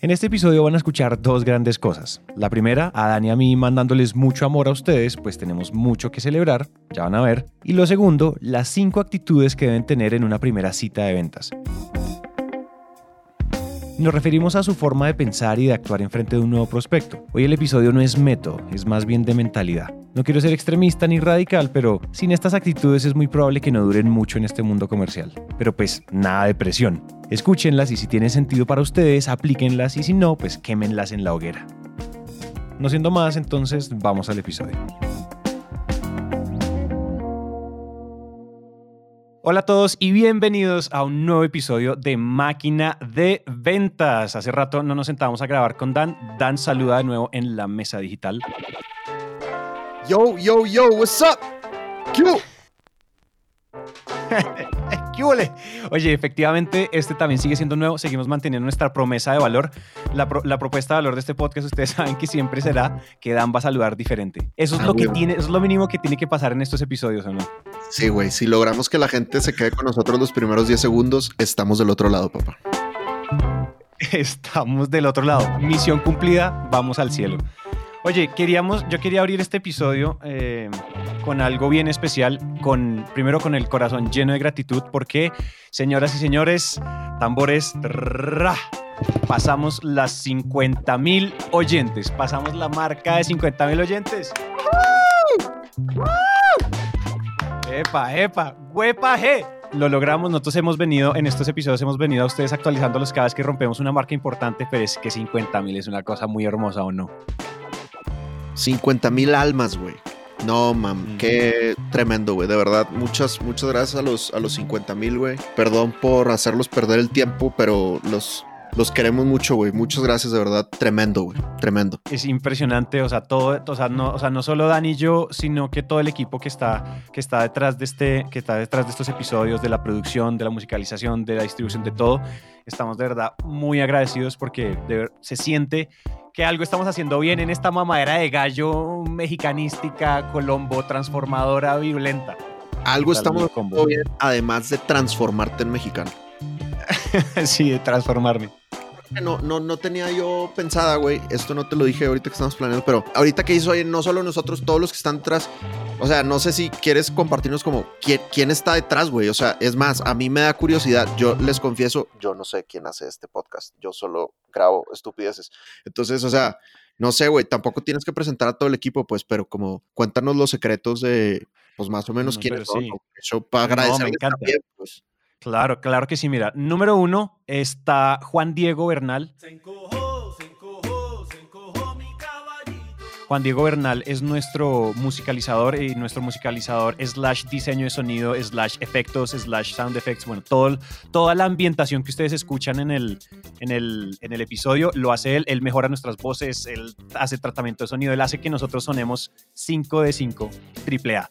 En este episodio van a escuchar dos grandes cosas. La primera, a Dani y a mí mandándoles mucho amor a ustedes, pues tenemos mucho que celebrar, ya van a ver. Y lo segundo, las cinco actitudes que deben tener en una primera cita de ventas. Nos referimos a su forma de pensar y de actuar en frente de un nuevo prospecto. Hoy el episodio no es método, es más bien de mentalidad. No quiero ser extremista ni radical, pero sin estas actitudes es muy probable que no duren mucho en este mundo comercial. Pero pues nada de presión. Escúchenlas y si tienen sentido para ustedes, aplíquenlas y si no, pues quémenlas en la hoguera. No siendo más, entonces vamos al episodio. Hola a todos y bienvenidos a un nuevo episodio de Máquina de Ventas. Hace rato no nos sentábamos a grabar con Dan. Dan saluda de nuevo en la mesa digital. Yo, yo, yo, what's up? ¿Qué? ¿Qué huele? Oye, efectivamente, este también sigue siendo nuevo. Seguimos manteniendo nuestra promesa de valor. La, pro- la propuesta de valor de este podcast, ustedes saben que siempre será que Dan va a saludar diferente. Eso es Ah, lo que tiene, eso es lo mínimo que tiene que pasar en estos episodios, ¿o no? Sí, güey, si logramos que la gente se quede con nosotros los primeros 10 segundos, estamos del otro lado, papá. Estamos del otro lado. Misión cumplida, vamos al cielo. Oye, queríamos, yo quería abrir este episodio eh, con algo bien especial, con, primero con el corazón lleno de gratitud, porque, señoras y señores, tambores, pasamos las 50 mil oyentes, pasamos la marca de 50 mil oyentes. Epa, epa, huepa, je. Lo logramos, nosotros hemos venido, en estos episodios hemos venido a ustedes actualizándolos cada vez que rompemos una marca importante, pero es que 50 mil es una cosa muy hermosa o no. 50 mil almas, güey. No, mam, Mm. qué tremendo, güey. De verdad, muchas, muchas gracias a los, a los 50 mil, güey. Perdón por hacerlos perder el tiempo, pero los, los queremos mucho, güey. Muchas gracias, de verdad. Tremendo, güey. Tremendo. Es impresionante, o sea, todo, o sea, no, o sea, no solo Dani y yo, sino que todo el equipo que está, que está detrás de este, que está detrás de estos episodios, de la producción, de la musicalización, de la distribución, de todo, estamos de verdad muy agradecidos porque de se siente que algo estamos haciendo bien en esta mamadera de gallo mexicanística, colombo, transformadora, virulenta. Algo estamos haciendo bien, además de transformarte en mexicano. sí, de transformarme. no, no, no tenía yo pensada, güey. Esto no te lo dije ahorita que estamos planeando, pero ahorita que hizo, oye, no solo nosotros, todos los que están detrás. O sea, no sé si quieres compartirnos como quién, quién está detrás, güey. O sea, es más, a mí me da curiosidad. Yo les confieso, yo no sé quién hace este podcast. Yo solo grabo estupideces. Entonces, o sea, no sé, güey. Tampoco tienes que presentar a todo el equipo, pues, pero como cuéntanos los secretos de, pues, más o menos No, quiénes pero son. sí. ¿no? Eso para No, me encanta. también, pues. Claro, claro que sí. Mira, número uno está Juan Diego Bernal. Se encojó, se encojó, se encojó mi caballito. Juan Diego Bernal es nuestro musicalizador y nuestro musicalizador slash diseño de sonido slash efectos slash sound effects. Bueno, todo, toda la ambientación que ustedes escuchan en el, en, el, en el episodio lo hace él. Él mejora nuestras voces, él hace tratamiento de sonido, él hace que nosotros sonemos 5 de 5, triple A.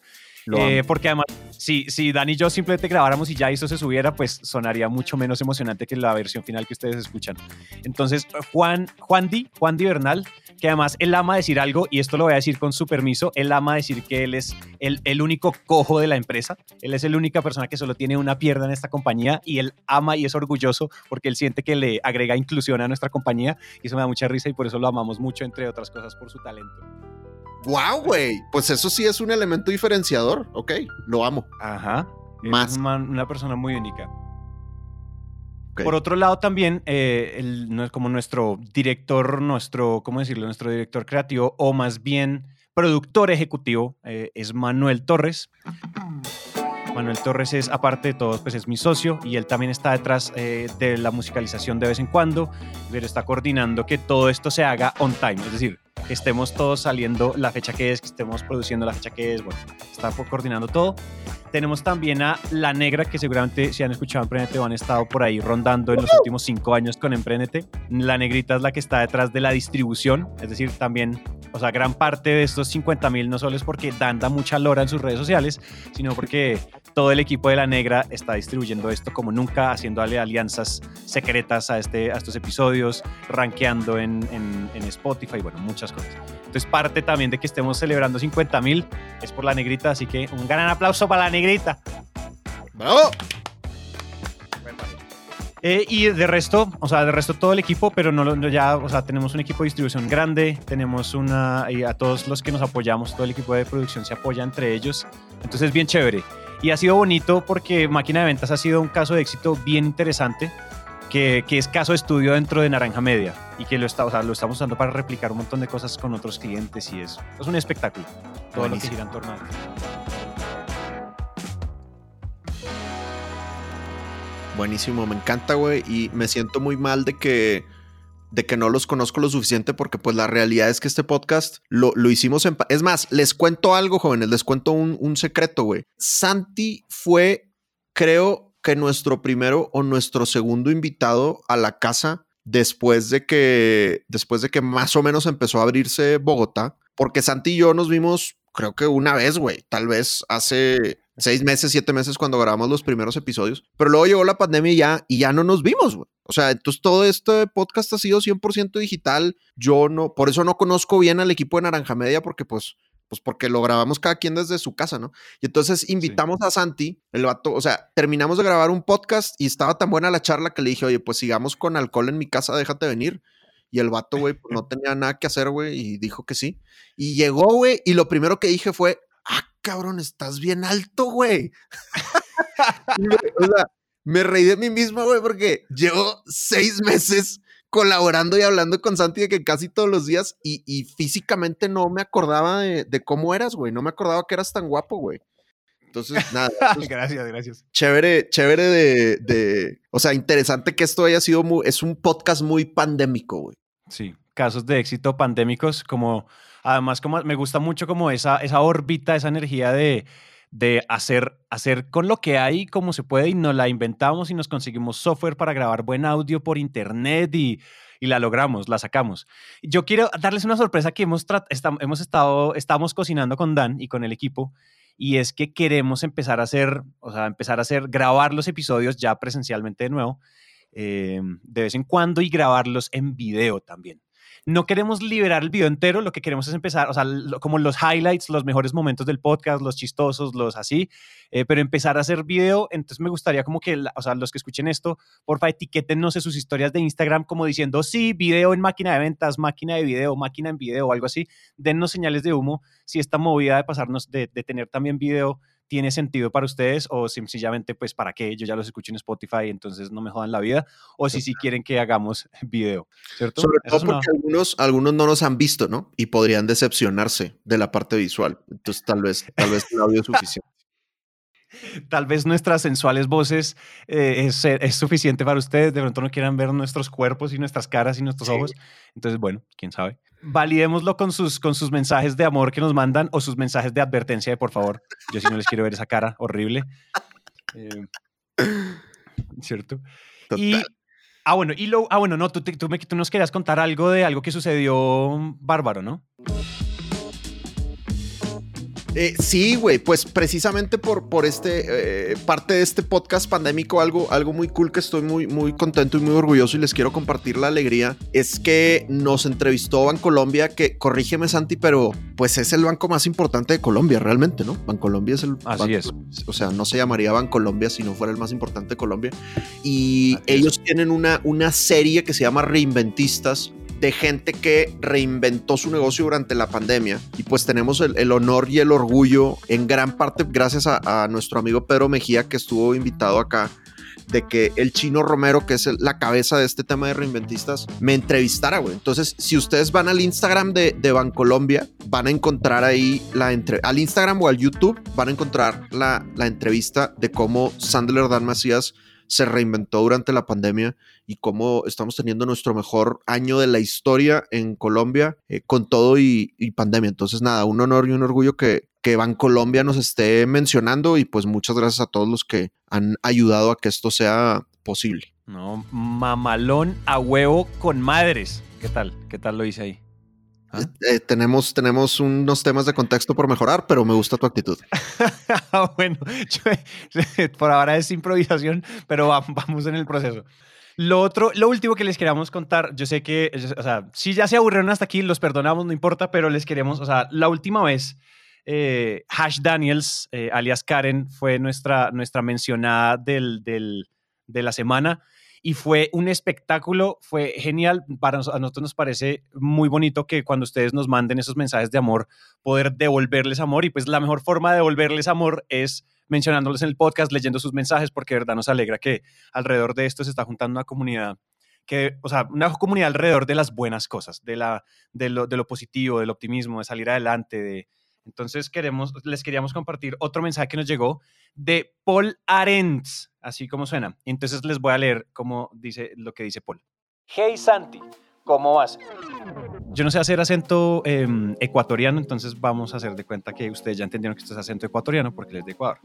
Eh, porque además, si, si Dan y yo simplemente grabáramos y ya eso se subiera, pues sonaría mucho menos emocionante que la versión final que ustedes escuchan. Entonces, Juan, Juan Di, Juan Di Bernal, que además él ama decir algo, y esto lo voy a decir con su permiso, él ama decir que él es el, el único cojo de la empresa, él es la única persona que solo tiene una pierna en esta compañía, y él ama y es orgulloso porque él siente que le agrega inclusión a nuestra compañía, y eso me da mucha risa y por eso lo amamos mucho, entre otras cosas, por su talento. Wow, güey. Pues eso sí es un elemento diferenciador. Ok, lo amo. Ajá. Más. Es una persona muy única. Por otro lado, también, eh, el- no es como nuestro director, nuestro, ¿cómo decirlo? Nuestro director creativo, o más bien productor ejecutivo, eh, es Manuel Torres. Manuel Torres es, aparte de todo, pues es mi socio y él también está detrás eh, de la musicalización de vez en cuando, pero está coordinando que todo esto se haga on time, es decir, que estemos todos saliendo la fecha que es, que estemos produciendo la fecha que es, bueno, está co- coordinando todo. Tenemos también a La Negra, que seguramente si han escuchado Emprendete o han estado por ahí rondando en los últimos cinco años con Emprendete. La Negrita es la que está detrás de la distribución, es decir, también, o sea, gran parte de estos 50 mil no solo es porque Dan da mucha lora en sus redes sociales, sino porque todo el equipo de La Negra está distribuyendo esto como nunca, haciéndole alianzas secretas a, este, a estos episodios, rankeando en, en, en Spotify, bueno, muchas cosas. Entonces, parte también de que estemos celebrando 50 mil es por la negrita, así que un gran aplauso para la negrita. ¡Bravo! Eh, y de resto, o sea, de resto todo el equipo, pero no, lo- ya, o sea, tenemos un equipo de distribución grande, tenemos una, y a todos los que nos apoyamos, todo el equipo de producción se apoya entre ellos, entonces bien chévere. Y ha sido bonito porque Máquina de Ventas ha sido un caso de éxito bien interesante, que, que es caso de estudio dentro de Naranja Media y que lo, está, o sea, lo estamos usando para replicar un montón de cosas con otros clientes y es, es un espectáculo. Todo lo Buenísimo. que gira en torno a Buenísimo, me encanta, güey. Y me siento muy mal de que, de que no los conozco lo suficiente porque pues la realidad es que este podcast lo, lo hicimos en... Es más, les cuento algo, jóvenes, les cuento un, un secreto, güey. Santi fue, creo que nuestro primero o nuestro segundo invitado a la casa después de que, después de que más o menos empezó a abrirse Bogotá. Porque Santi y yo nos vimos, creo que una vez, güey. Tal vez hace seis meses, siete meses cuando grabamos los primeros episodios. Pero luego llegó la pandemia y ya, y ya no nos vimos, güey. O sea, entonces todo este podcast ha sido 100% digital. Yo no, por eso no conozco bien al equipo de Naranja Media porque pues, pues porque lo grabamos cada quien desde su casa, ¿no? Y entonces invitamos a Santi, el vato, o sea, terminamos de grabar un podcast y estaba tan buena la charla que le dije, oye, pues sigamos con alcohol en mi casa, déjate venir. Y el vato, güey, pues no tenía nada que hacer, güey, y dijo que sí. Y llegó, güey, y lo primero que dije fue, ah, cabrón, estás bien alto, güey. O sea, me reí de mí mismo, güey, porque llevo seis meses colaborando y hablando con Santi de que casi todos los días y, y físicamente no me acordaba de, de cómo eras, güey. No me acordaba que eras tan guapo, güey. Entonces, nada, pues, gracias, gracias. chévere, chévere de, de, o sea, interesante que esto haya sido muy, es un podcast muy pandémico, güey. Sí, casos de éxito pandémicos, como además como me gusta mucho como esa, esa órbita, esa energía de, de hacer, hacer con lo que hay como se puede y nos la inventamos y nos conseguimos software para grabar buen audio por internet y, y la logramos, la sacamos. Yo quiero darles una sorpresa que hemos, hemos estado, estamos cocinando con Dan y con el equipo y es que queremos empezar a hacer, o sea, empezar a hacer, grabar los episodios ya presencialmente de nuevo eh, de vez en cuando y grabarlos en video también. No queremos liberar el video entero, lo que queremos es empezar, o sea, como los highlights, los mejores momentos del podcast, los chistosos, los así, eh, pero empezar a hacer video, entonces me gustaría como que, o sea, los que escuchen esto, porfa, etiquétennos en sus historias de Instagram como diciendo, sí, video en máquina de ventas, máquina de video, máquina en video o algo así, dennos señales de humo si esta movida de pasarnos, de tener también video tiene sentido para ustedes o sencillamente pues para qué yo ya los escucho en Spotify entonces no me jodan la vida o si sí quieren que hagamos video ¿cierto? Sobre todo una- porque algunos, algunos no nos han visto, ¿no? Y podrían decepcionarse de la parte visual. Entonces, tal vez, tal vez el audio es suficiente. Tal vez nuestras sensuales voces eh, es, es suficiente para ustedes. De pronto no quieran ver nuestros cuerpos y nuestras caras y nuestros Sí. ojos. Entonces bueno quién sabe. Validémoslo con sus, con sus mensajes de amor que nos mandan o sus mensajes de advertencia de por favor yo sí no les quiero ver esa cara horrible Eh, cierto Y, ah, bueno, y lo, ah, bueno, no, tú, te- tú, me, tú nos querías contar algo de algo que sucedió bárbaro, ¿no? Eh, sí, güey, pues precisamente por, por este, eh, parte de este podcast pandémico, algo, algo muy cool que estoy muy, muy contento y muy orgulloso y les quiero compartir la alegría, es que nos entrevistó Bancolombia, que corrígeme Santi, pero pues es el banco más importante de Colombia realmente, ¿no? Bancolombia es el... Así banco- es. O sea, no se llamaría Bancolombia si no fuera el más importante de Colombia. Y Así es. ellos tienen una, una serie que se llama Reinventistas, de gente que reinventó su negocio durante la pandemia. Y pues tenemos el, honor y el orgullo, en gran parte gracias a, nuestro amigo Pedro Mejía, que estuvo invitado acá, de que el chino Romero, que es la cabeza de este tema de reinventistas, me entrevistara, güey. Entonces, si ustedes van al Instagram de, de Bancolombia, van a encontrar ahí la entre al Instagram o al YouTube, van a encontrar la, la entrevista de cómo Sandler Dan Macías se reinventó durante la pandemia y cómo estamos teniendo nuestro mejor año de la historia en Colombia eh, con todo y, pandemia. Entonces, nada, un honor y un orgullo que, que Bancolombia nos esté mencionando y pues muchas gracias a todos los que han ayudado a que esto sea posible. No, mamalón a huevo con madres. ¿Qué tal? ¿Qué tal lo hice ahí? Eh, tenemos, tenemos unos temas de contexto por mejorar, pero me gusta tu actitud. bueno, yo- por ahora es improvisación, pero va- vamos en el proceso. Lo otro, lo último que les queríamos contar, yo sé que, o sea, si ya se aburrieron hasta aquí, los perdonamos, no importa, pero les queremos, o sea, la última vez, eh, Hash Daniels, eh, alias Karen, fue nuestra, nuestra mencionada del, del- de la semana y fue un espectáculo, fue genial. Para nos- a nosotros nos parece muy bonito que cuando ustedes nos manden esos mensajes de amor, poder devolverles amor y pues la mejor forma de devolverles amor es mencionándoles en el podcast, leyendo sus mensajes, porque de verdad nos alegra que alrededor de esto se está juntando una comunidad que, o sea, una comunidad alrededor de las buenas cosas, de, la, de, lo, de lo positivo, del optimismo, de salir adelante, de... Entonces queremos, les queríamos compartir otro mensaje que nos llegó de Paul Arendts, así como suena. Entonces les voy a leer cómo dice lo que dice Paul. Hey Santi, ¿cómo vas? Yo no sé hacer acento eh, ecuatoriano, entonces vamos a hacer de cuenta que ustedes ya entendieron que esto es acento ecuatoriano porque él es de Ecuador.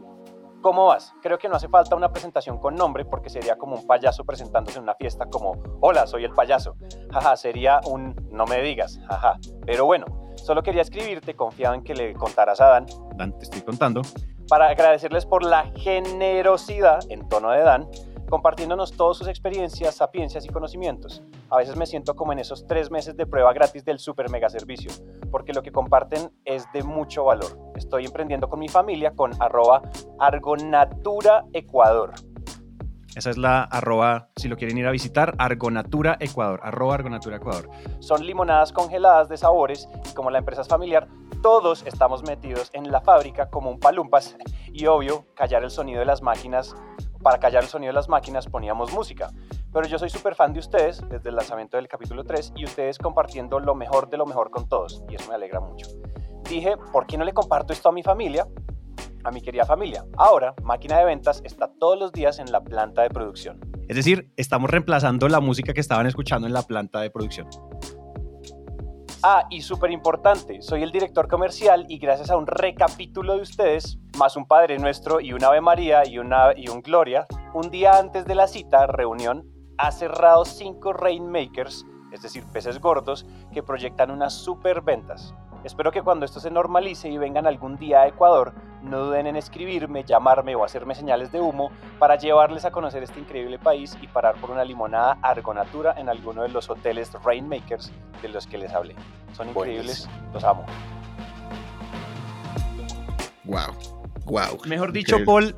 ¿Cómo vas? Creo que no hace falta una presentación con nombre porque sería como un payaso presentándose en una fiesta como, hola, soy el payaso. Jaja, sería un, no me digas, jaja. Pero bueno, solo quería escribirte, confiado en que le contaras a Dan. Dan, te estoy contando. Para agradecerles por la generosidad, en tono de Dan, compartiéndonos todas sus experiencias, sapiencias y conocimientos. A veces me siento como en esos tres meses de prueba gratis del super mega servicio, porque lo que comparten es de mucho valor. Estoy emprendiendo con mi familia con arroba Argonatura Ecuador. Esa es la arroba, si lo quieren ir a visitar, Argonatura Ecuador, arroba Argonatura Ecuador. Son limonadas congeladas de sabores y como la empresa es familiar, todos estamos metidos en la fábrica como un palumpas y obvio, callar el sonido de las máquinas para callar el sonido de las máquinas poníamos música. Pero yo soy súper fan de ustedes desde el lanzamiento del capítulo 3 y ustedes compartiendo lo mejor de lo mejor con todos y eso me alegra mucho. Dije, ¿por qué no le comparto esto a mi familia? A mi querida familia. Ahora, Máquina de Ventas está todos los días en la planta de producción. Es decir, estamos reemplazando la música que estaban escuchando en la planta de producción. Ah, y súper importante, soy el director comercial y gracias a un recapítulo de ustedes, más un Padre Nuestro y un Ave María y, una, y un Gloria, un día antes de la cita, reunión, ha cerrado cinco Rainmakers, es decir, peces gordos, que proyectan unas super ventas. Espero que cuando esto se normalice y vengan algún día a Ecuador, no duden en escribirme, llamarme o hacerme señales de humo para llevarles a conocer este increíble país y parar por una limonada Argonatura en alguno de los hoteles Rainmakers de los que les hablé. Son increíbles, los amo. Wow. Wow. Mejor dicho, Paul,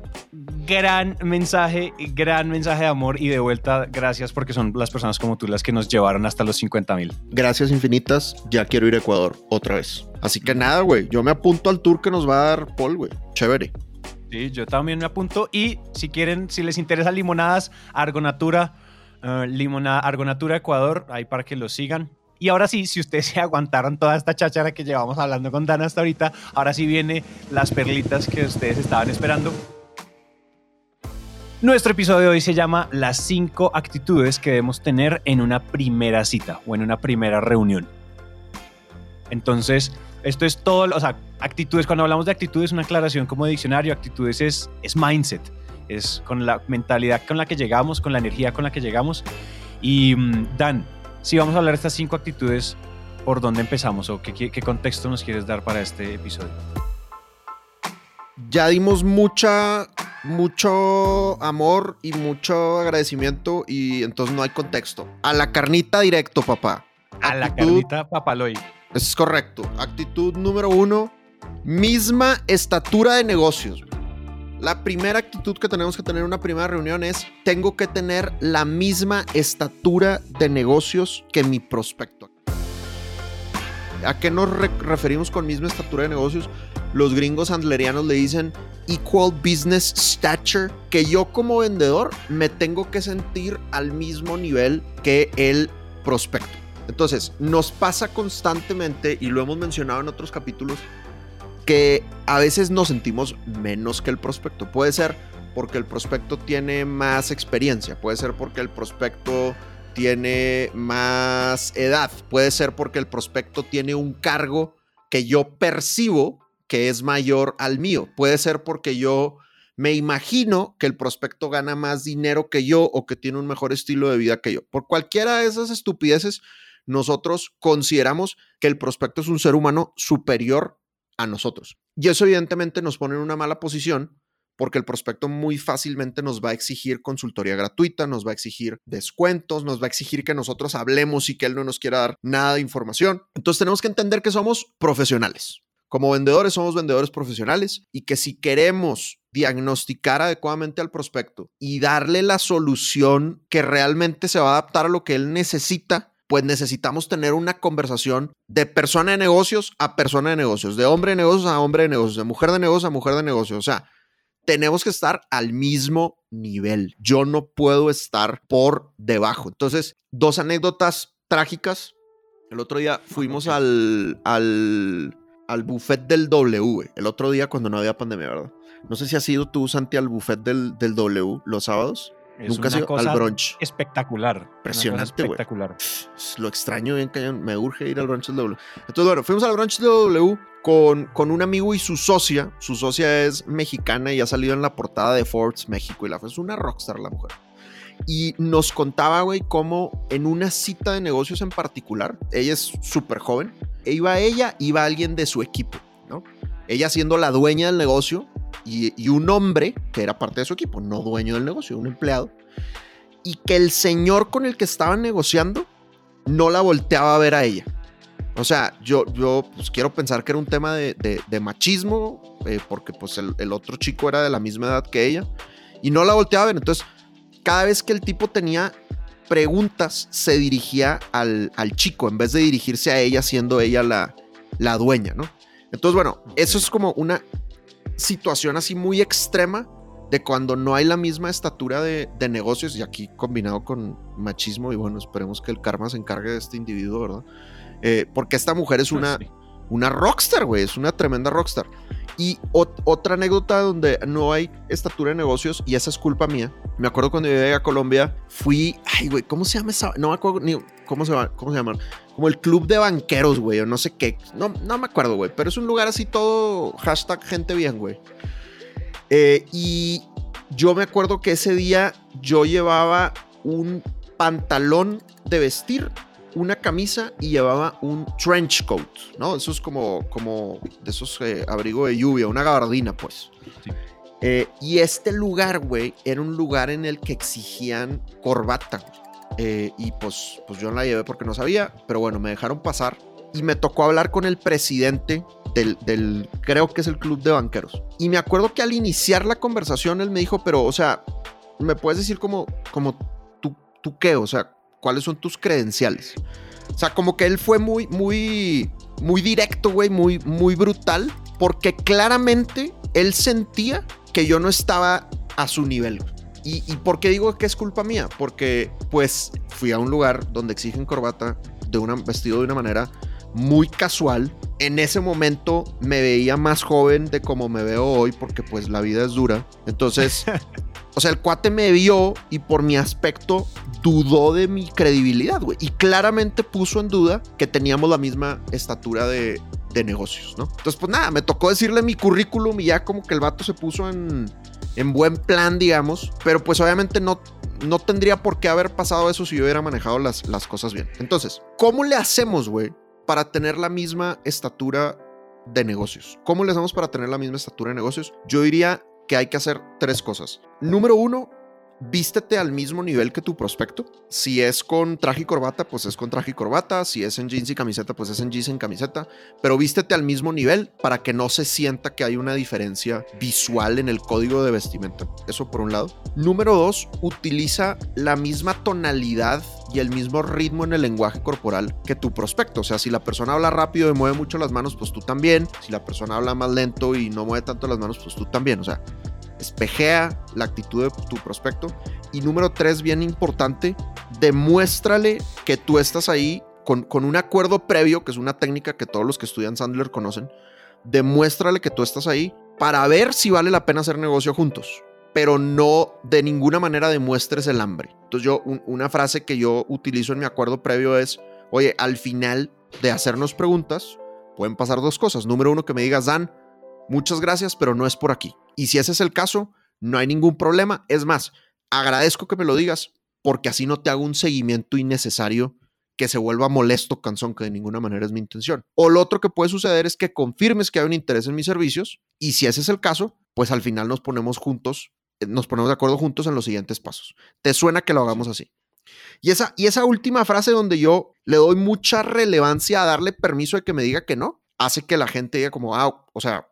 gran mensaje, gran mensaje de amor y de vuelta, gracias porque son las personas como tú las que nos llevaron hasta los 50 mil. Gracias infinitas. Ya quiero ir a Ecuador otra vez. Así que nada, güey. Yo me apunto al tour que nos va a dar Paul, güey. Chévere. Sí, yo también me apunto. Y si quieren, si les interesa limonadas, Argonatura, eh, limonada Argonatura Ecuador, ahí para que lo sigan. Y ahora sí, si ustedes se aguantaron toda esta cháchara que llevamos hablando con Dan hasta ahorita, ahora sí viene las perlitas que ustedes estaban esperando. Nuestro episodio de hoy se llama Las cinco actitudes que debemos tener en una primera cita o en una primera reunión. Entonces, esto es todo, o sea, actitudes, cuando hablamos de actitudes, una aclaración como diccionario, actitudes es, es mindset, es con la mentalidad con la que llegamos, con la energía con la que llegamos. Y mm, Dan, si vamos a hablar de estas cinco actitudes, ¿por dónde empezamos o qué, contexto nos quieres dar para este episodio? Ya dimos mucha, mucho amor y mucho agradecimiento y entonces no hay contexto. A la carnita directo, papá. A la carnita papaloy. Es correcto. Actitud número uno, misma estatura de negocios. La primera actitud que tenemos que tener en una primera reunión es, tengo que tener la misma estatura de negocios que mi prospecto. ¿A qué nos re- referimos con misma estatura de negocios? Los gringos andlerianos le dicen equal business stature, que yo como vendedor me tengo que sentir al mismo nivel que el prospecto. Entonces, nos pasa constantemente, y lo hemos mencionado en otros capítulos, que a veces nos sentimos menos que el prospecto. Puede ser porque el prospecto tiene más experiencia, puede ser porque el prospecto tiene más edad, puede ser porque el prospecto tiene un cargo que yo percibo que es mayor al mío, puede ser porque yo me imagino que el prospecto gana más dinero que yo o que tiene un mejor estilo de vida que yo. Por cualquiera de esas estupideces, nosotros consideramos que el prospecto es un ser humano superior a nosotros. Y eso evidentemente nos pone en una mala posición porque el prospecto muy fácilmente nos va a exigir consultoría gratuita, nos va a exigir descuentos, nos va a exigir que nosotros hablemos y que él no nos quiera dar nada de información. Entonces tenemos que entender que somos profesionales. Como vendedores somos vendedores profesionales y que si queremos diagnosticar adecuadamente al prospecto y darle la solución que realmente se va a adaptar a lo que él necesita, pues necesitamos tener una conversación de persona de negocios a persona de negocios, de hombre de negocios a hombre de negocios, de mujer de negocios a mujer de negocios. O sea, tenemos que estar al mismo nivel. Yo no puedo estar por debajo. Entonces, dos anécdotas trágicas. El otro día fuimos al, al al buffet del W, el otro día cuando no había pandemia, ¿verdad? No sé si has ido tú, Santi, al buffet del, del W los sábados. Es Nunca una cosa al brunch. Espectacular. Impresionante, güey. Espectacular. Lo extraño bien cañón. Me urge ir al brunch del W. Entonces, bueno, fuimos al brunch del W con, con un amigo y su socia. Su socia es mexicana y ha salido en la portada de Forbes México. Y la es una rockstar la mujer. Y nos contaba, güey, cómo en una cita de negocios en particular, ella es súper joven, e iba ella, iba alguien de su equipo, ¿no? Ella siendo la dueña del negocio y, y un hombre que era parte de su equipo, no dueño del negocio, un empleado, y que el señor con el que estaban negociando no la volteaba a ver a ella. O sea, yo, yo pues, quiero pensar que era un tema de, de- de machismo, eh, porque pues el, el otro chico era de la misma edad que ella, y no la volteaba a ver. Entonces, cada vez que el tipo tenía preguntas, se dirigía al, al chico en vez de dirigirse a ella, siendo ella la, la dueña, ¿no? Entonces, bueno, eso es como una situación así muy extrema de cuando no hay la misma estatura de, de negocios y aquí combinado con machismo y bueno, esperemos que el karma se encargue de este individuo, ¿verdad? Eh, porque esta mujer es una, Sí. una rockstar, güey, es una tremenda rockstar. Y ot- otra anécdota donde no hay estatura de negocios y esa es culpa mía. Me acuerdo cuando llegué a Colombia, fui, ay, güey, ¿cómo se llama esa? No me acuerdo ni cómo se llama, cómo se llaman. Como el club de banqueros, güey, o no sé qué. No, no me acuerdo, güey, pero es un lugar así todo hashtag gente bien, güey. Eh, y yo me acuerdo que ese día yo llevaba un pantalón de vestir, una camisa y llevaba un trench coat, ¿no? Eso es como, como de esos eh, abrigo de lluvia, una gabardina, pues. Sí. Eh, y este lugar, güey, era un lugar en el que exigían corbata. Eh, y pues, pues yo no la llevé porque no sabía, pero bueno, me dejaron pasar y me tocó hablar con el presidente del, del- creo que es el club de banqueros. Y me acuerdo que al iniciar la conversación él me dijo, pero, o sea, ¿me puedes decir como, como tú, tú qué? O sea, ¿cuáles son tus credenciales? O sea, como que él fue muy, muy, muy directo, güey, muy, muy brutal, porque claramente él sentía que yo no estaba a su nivel. ¿Y, ¿Y por qué digo que es culpa mía? Porque, pues, fui a un lugar donde exigen corbata de una, vestido de una manera muy casual. En ese momento me veía más joven de como me veo hoy, porque pues la vida es dura. Entonces, o sea, el cuate me vio y por mi aspecto dudó de mi credibilidad, güey. Y claramente puso en duda que teníamos la misma estatura de, de negocios, ¿no? Entonces, pues nada, me tocó decirle mi currículum y ya como que el vato se puso en, en buen plan, digamos. Pero pues obviamente no, no tendría por qué haber pasado eso si yo hubiera manejado las, las cosas bien. Entonces, ¿cómo le hacemos, güey, para tener la misma estatura de negocios? ¿Cómo le hacemos para tener la misma estatura de negocios? Yo diría que hay que hacer tres cosas. Número uno, vístete al mismo nivel que tu prospecto. Si es con traje y corbata, pues es con traje y corbata. Si es en jeans y camiseta, pues es en jeans y camiseta. Pero vístete al mismo nivel para que no se sienta que hay una diferencia visual en el código de vestimenta. Eso por un lado. Número dos, utiliza la misma tonalidad y el mismo ritmo en el lenguaje corporal que tu prospecto. O sea, si la persona habla rápido y mueve mucho las manos, pues tú también. Si la persona habla más lento y no mueve tanto las manos, pues tú también. O sea, espejea la actitud de tu prospecto. Y número tres, bien importante, demuéstrale que tú estás ahí con, con un acuerdo previo, que es una técnica que todos los que estudian Sandler conocen. Demuéstrale que tú estás ahí para ver si vale la pena hacer negocio juntos. pero no de ninguna manera demuestres el hambre. Entonces yo, un- una frase que yo utilizo en mi acuerdo previo es, oye, al final de hacernos preguntas, pueden pasar dos cosas. Número uno, que me digas, Dan, muchas gracias, pero no es por aquí. Y si ese es el caso, no hay ningún problema. Es más, agradezco que me lo digas porque así no te hago un seguimiento innecesario que se vuelva molesto, cansón, que de ninguna manera es mi intención. O lo otro que puede suceder es que confirmes que hay un interés en mis servicios y si ese es el caso, pues al final nos ponemos juntos, eh, nos ponemos de acuerdo juntos en los siguientes pasos. ¿Te suena que lo hagamos así? Y esa, y esa última frase donde yo le doy mucha relevancia a darle permiso de que me diga que no, hace que la gente diga como, ah, o sea,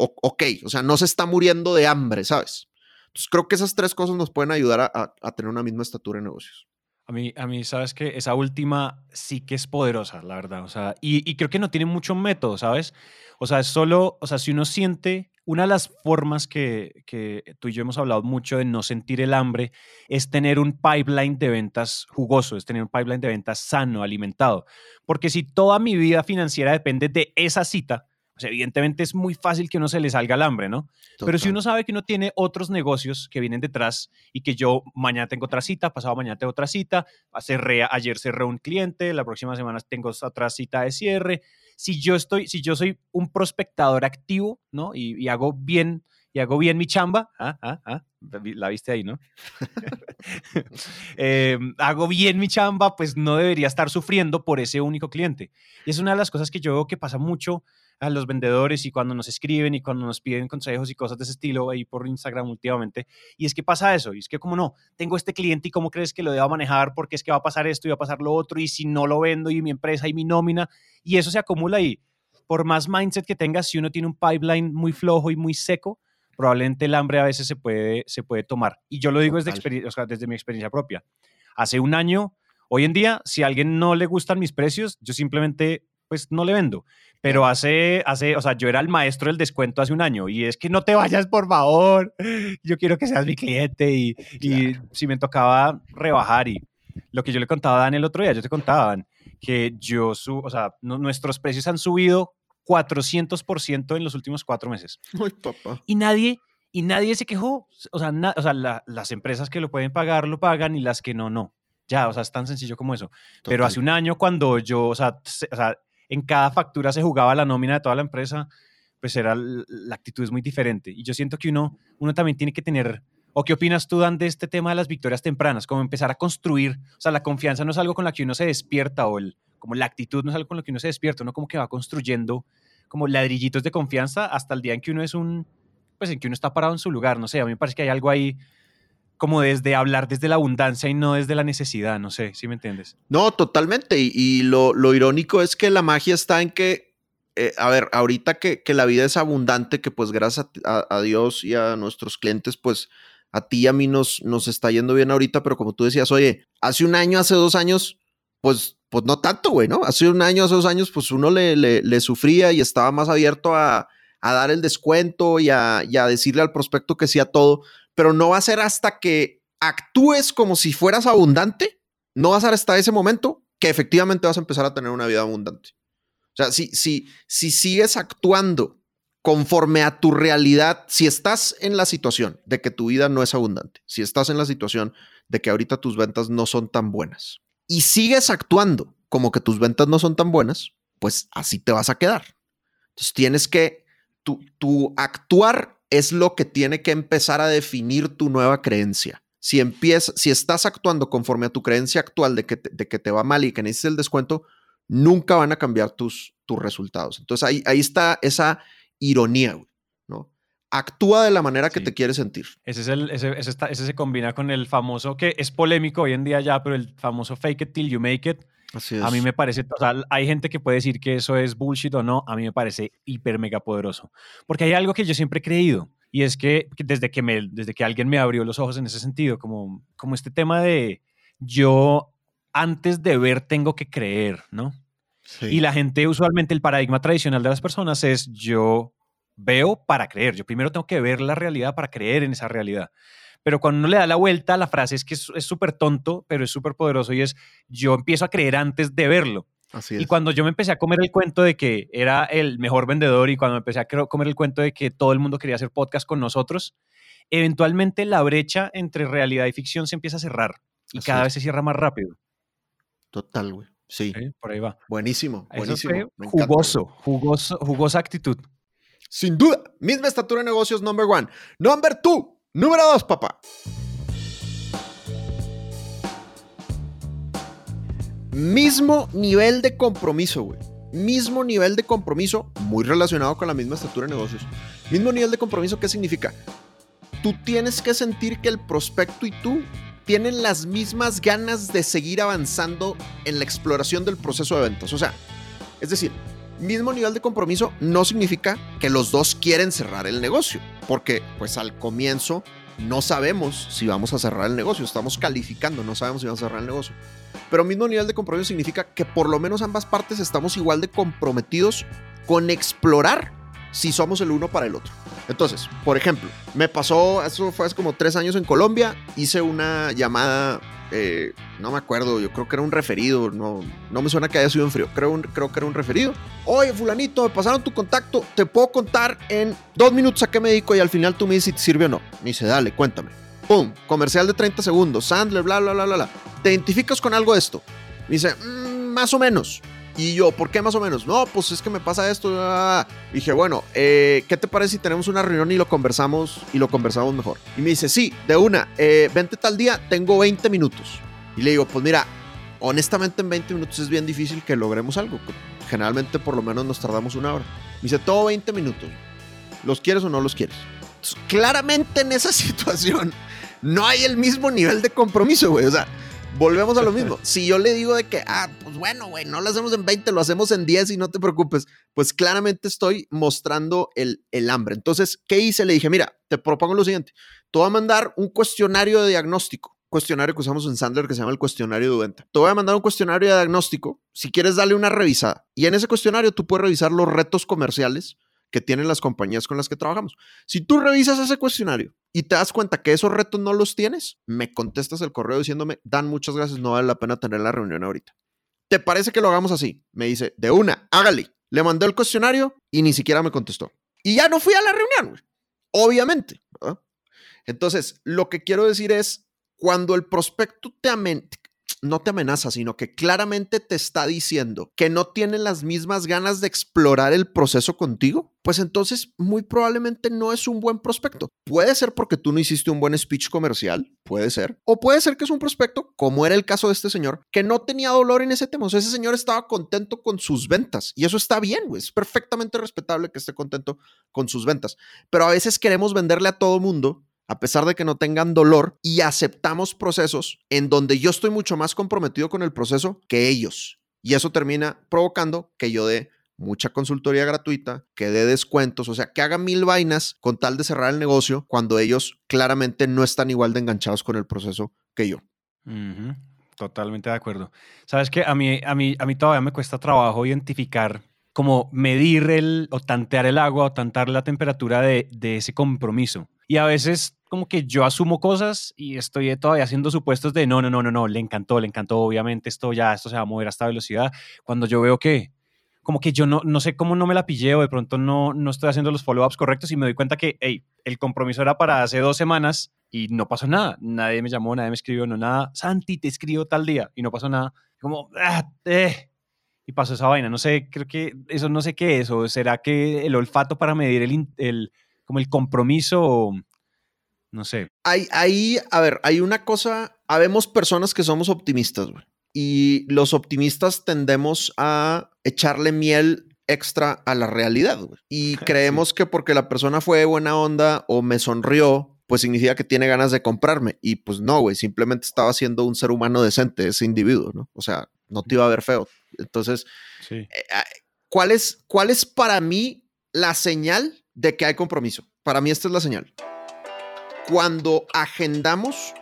ok, o sea, no se está muriendo de hambre, ¿sabes? Entonces creo que esas tres cosas nos pueden ayudar a, tener una misma estatura en negocios. A mí, a mí, sabes que esa última sí que es poderosa, la verdad. O sea, y, y creo que no tiene mucho método, ¿sabes? O sea, es solo, o sea, si uno siente, una de las formas que, que tú y yo hemos hablado mucho de no sentir el hambre es tener un pipeline de ventas jugoso, es tener un pipeline de ventas sano, alimentado. Porque si toda mi vida financiera depende de esa cita, pues evidentemente es muy fácil que uno se le salga el hambre, ¿no? Pero si Total. uno sabe que uno tiene otros negocios que vienen detrás y que yo mañana tengo otra cita, pasado mañana tengo otra cita, cerré, ayer cerré un cliente, la próxima semana tengo otra cita de cierre. Si yo estoy, si yo soy un prospectador activo, ¿no? Y, y hago bien, y hago bien mi chamba, ah, ah, ah, la viste ahí, ¿no? Eh, hago bien mi chamba, pues no debería estar sufriendo por ese único cliente. Y es una de las cosas que yo veo que pasa mucho a los vendedores y cuando nos escriben y cuando nos piden consejos y cosas de ese estilo ahí por Instagram últimamente. Y es que pasa eso, y es que como no, tengo este cliente y cómo crees que lo debo manejar porque es que va a pasar esto y va a pasar lo otro y si no lo vendo y mi empresa y mi nómina y eso se acumula y por más mindset que tengas, si uno tiene un pipeline muy flojo y muy seco, probablemente el hambre a veces se puede, se puede tomar. Y yo lo digo desde, Total. o sea, desde mi experiencia propia. Hace un año, hoy en día, si a alguien no le gustan mis precios, yo simplemente pues no le vendo. Pero hace, hace, o sea, yo era el maestro del descuento hace un año y es que no te vayas, por favor. Yo quiero que seas mi cliente y, y si me tocaba rebajar y lo que yo le contaba a Dan el otro día, yo te contaba, Dan, que yo, su, o sea, nu- nuestros precios han subido 400% en los últimos cuatro meses Ay, papá. y nadie, y nadie se quejó. O sea, na- o sea la- las empresas que lo pueden pagar lo pagan y las que no, no. Ya, o sea, es tan sencillo como eso. Pero hace un año cuando yo, o sea, se- o sea, en cada factura se jugaba la nómina de toda la empresa, pues era la actitud es muy diferente. Y yo siento que uno, uno también tiene que tener, o qué opinas tú, Dan, de este tema de las victorias tempranas, como empezar a construir, o sea, la confianza no es algo con la que uno se despierta o el, como la actitud no es algo con lo que uno se despierta, uno como que va construyendo como ladrillitos de confianza hasta el día en que uno es un, pues en que uno está parado en su lugar, no sé, a mí me parece que hay algo ahí como desde hablar desde la abundancia y no desde la necesidad, no sé, si me entiendes? No, totalmente. Y, lo, lo irónico es que la magia está en que, eh, a ver, ahorita que, la vida es abundante, que pues gracias a Dios y a nuestros clientes, pues a ti y a mí nos, nos está yendo bien ahorita, pero como tú decías, oye, hace un año, hace dos años, pues, pues no tanto, güey, ¿no? Hace un año, hace dos años, pues uno le, le, le sufría y estaba más abierto a, a dar el descuento y a, y a decirle al prospecto que sí a todo, pero no va a ser hasta que actúes como si fueras abundante no va a ser hasta ese momento que efectivamente vas a empezar a tener una vida abundante. O sea, si, si, si sigues actuando conforme a tu realidad, si estás en la situación de que tu vida no es abundante, si estás en la situación de que ahorita tus ventas no son tan buenas y sigues actuando como que tus ventas no son tan buenas, pues así te vas a quedar. Entonces tienes que, tu, tu actuar es lo que tiene que empezar a definir tu nueva creencia. Si empiezas, si estás actuando conforme a tu creencia actual de que te, de que te va mal y que necesitas el descuento, nunca van a cambiar tus, tus resultados. Entonces ahí, ahí está esa ironía, ¿no? Actúa de la manera que te quieres sentir. Ese, es el, ese, ese, está- ese se combina con el famoso, que es polémico hoy en día ya, pero el famoso fake it till you make it. Así es. A mí me parece, o sea, hay gente que puede decir que eso es bullshit o no, a mí me parece hiper mega poderoso. Porque hay algo que yo siempre he creído y es que, que desde, que me, desde que alguien me abrió los ojos en ese sentido, como, como este tema de yo antes de ver tengo que creer, ¿no? Sí. Y la gente, usualmente el paradigma tradicional de las personas es yo veo para creer. Yo primero tengo que ver la realidad para creer en esa realidad. Pero cuando uno le da la vuelta, la frase es que es súper tonto, pero es súper poderoso y es yo empiezo a creer antes de verlo. Así es. Y cuando yo me empecé a comer el cuento de que era el mejor vendedor y cuando me empecé a comer el cuento de que todo el mundo quería hacer podcast con nosotros, eventualmente la brecha entre realidad y ficción se empieza a cerrar y Así cada es. vez se cierra más rápido. Total, güey. Sí. Sí, Por ahí va. Buenísimo, Eso buenísimo. fue Me encanta, jugoso, jugoso, jugosa actitud. Sin duda. Misma estatura de negocios, number one. Number two. Número dos, papá. Mismo nivel de compromiso, güey. Mismo nivel de compromiso, muy relacionado con la misma estatura de negocios. Mismo nivel de compromiso, ¿qué significa? Tú tienes que sentir que el prospecto y tú tienen las mismas ganas de seguir avanzando en la exploración del proceso de ventas. O sea, es decir, mismo nivel de compromiso no significa que los dos quieren cerrar el negocio, porque pues al comienzo no sabemos si vamos a cerrar el negocio, estamos calificando, no sabemos si vamos a cerrar el negocio. Pero mismo nivel de compromiso significa que por lo menos ambas partes estamos igual de comprometidos con explorar si somos el uno para el otro. Entonces, por ejemplo, me pasó, eso fue hace como tres años en Colombia, hice una llamada, eh, no me acuerdo, yo creo que era un referido, no, no me suena que haya sido en frío, creo, creo que era un referido. Oye, fulanito, me pasaron tu contacto, te puedo contar en dos minutos a qué me dedico y al final tú me dices si te sirve o no. Me dice, dale, cuéntame. Pum, comercial de 30 segundos, Sandler, bla, bla, bla, bla, bla. ¿Te identificas con algo de esto? Me dice, "Mm, más o menos. Y yo, ¿por qué más o menos? No, pues es que me pasa esto. bla, bla, bla". Dije, bueno, eh, ¿qué te parece si tenemos una reunión y lo conversamos y lo conversamos mejor? Y me dice, sí, de una, eh, vente tal día, tengo 20 minutos. Y le digo, pues mira, honestamente en 20 minutos es bien difícil que logremos algo. Generalmente por lo menos nos tardamos una hora. Me dice, todo 20 minutos. ¿Los quieres o no los quieres? Claramente en esa situación no hay el mismo nivel de compromiso, güey. O sea, volvemos a lo mismo. Si yo le digo de que, ah, pues bueno, güey, no lo hacemos en 20, lo hacemos en 10 y no te preocupes, pues claramente estoy mostrando el, el hambre. Entonces, ¿qué hice? Le dije, mira, te propongo lo siguiente. Te voy a mandar un cuestionario de diagnóstico. Cuestionario que usamos en Sandler que se llama el cuestionario de venta. Te voy a mandar un cuestionario de diagnóstico. Si quieres, darle una revisada. Y en ese cuestionario tú puedes revisar los retos comerciales que tienen las compañías con las que trabajamos. Si tú revisas ese cuestionario y te das cuenta que esos retos no los tienes, me contestas el correo diciéndome, Dan, muchas gracias, no vale la pena tener la reunión ahorita. ¿Te parece que lo hagamos así? Me dice, de una, hágale. Le mandé el cuestionario y ni siquiera me contestó. Y ya no fui a la reunión. Obviamente. Entonces, lo que quiero decir es, cuando el prospecto te no te amenaza, sino que claramente te está diciendo que no tiene las mismas ganas de explorar el proceso contigo, pues entonces muy probablemente no es un buen prospecto. Puede ser porque tú no hiciste un buen speech comercial, puede ser, o puede ser que es un prospecto, como era el caso de este señor, que no tenía dolor en ese tema. O sea, ese señor estaba contento con sus ventas y eso está bien, güey. Es perfectamente respetable que esté contento con sus ventas. Pero a veces queremos venderle a todo mundo a pesar de que no tengan dolor, y aceptamos procesos en donde yo estoy mucho más comprometido con el proceso que ellos. Y eso termina provocando que yo dé mucha consultoría gratuita, que dé descuentos, o sea, que haga mil vainas con tal de cerrar el negocio cuando ellos claramente no están igual de enganchados con el proceso que yo. Totalmente de acuerdo. Sabes que a mí, a, mí, a mí todavía me cuesta trabajo identificar, como medir el, o tantear el agua o tantear la temperatura de, de ese compromiso. Y a veces como que yo asumo cosas y estoy todavía haciendo supuestos de no, no, no, no, no, le encantó, le encantó, obviamente esto ya, esto se va a mover a esta velocidad. Cuando yo veo que como que yo no, no sé cómo no me la pillé o de pronto no, no estoy haciendo los follow-ups correctos y me doy cuenta que, hey, el compromiso era para hace dos semanas y no pasó nada. Nadie me llamó, nadie me escribió, no nada. Santi, te escribo tal día y no pasó nada. Como, ah, eh. Y pasó esa vaina. No sé, creo que eso no sé qué es. O será que el olfato para medir el, el como el compromiso, no sé. Hay, ahí, a ver, hay una cosa, habemos personas que somos optimistas, güey. Y los optimistas tendemos a echarle miel extra a la realidad, güey. Y creemos que porque la persona fue buena onda o me sonrió, pues significa que tiene ganas de comprarme. Y pues no, güey, simplemente estaba siendo un ser humano decente ese individuo, ¿no? O sea, no te iba a ver feo. Entonces, Sí. eh, ah, ¿cuál es, ¿cuál es para mí la señal de que hay compromiso? Para mí esta es la señal. Cuando agendamos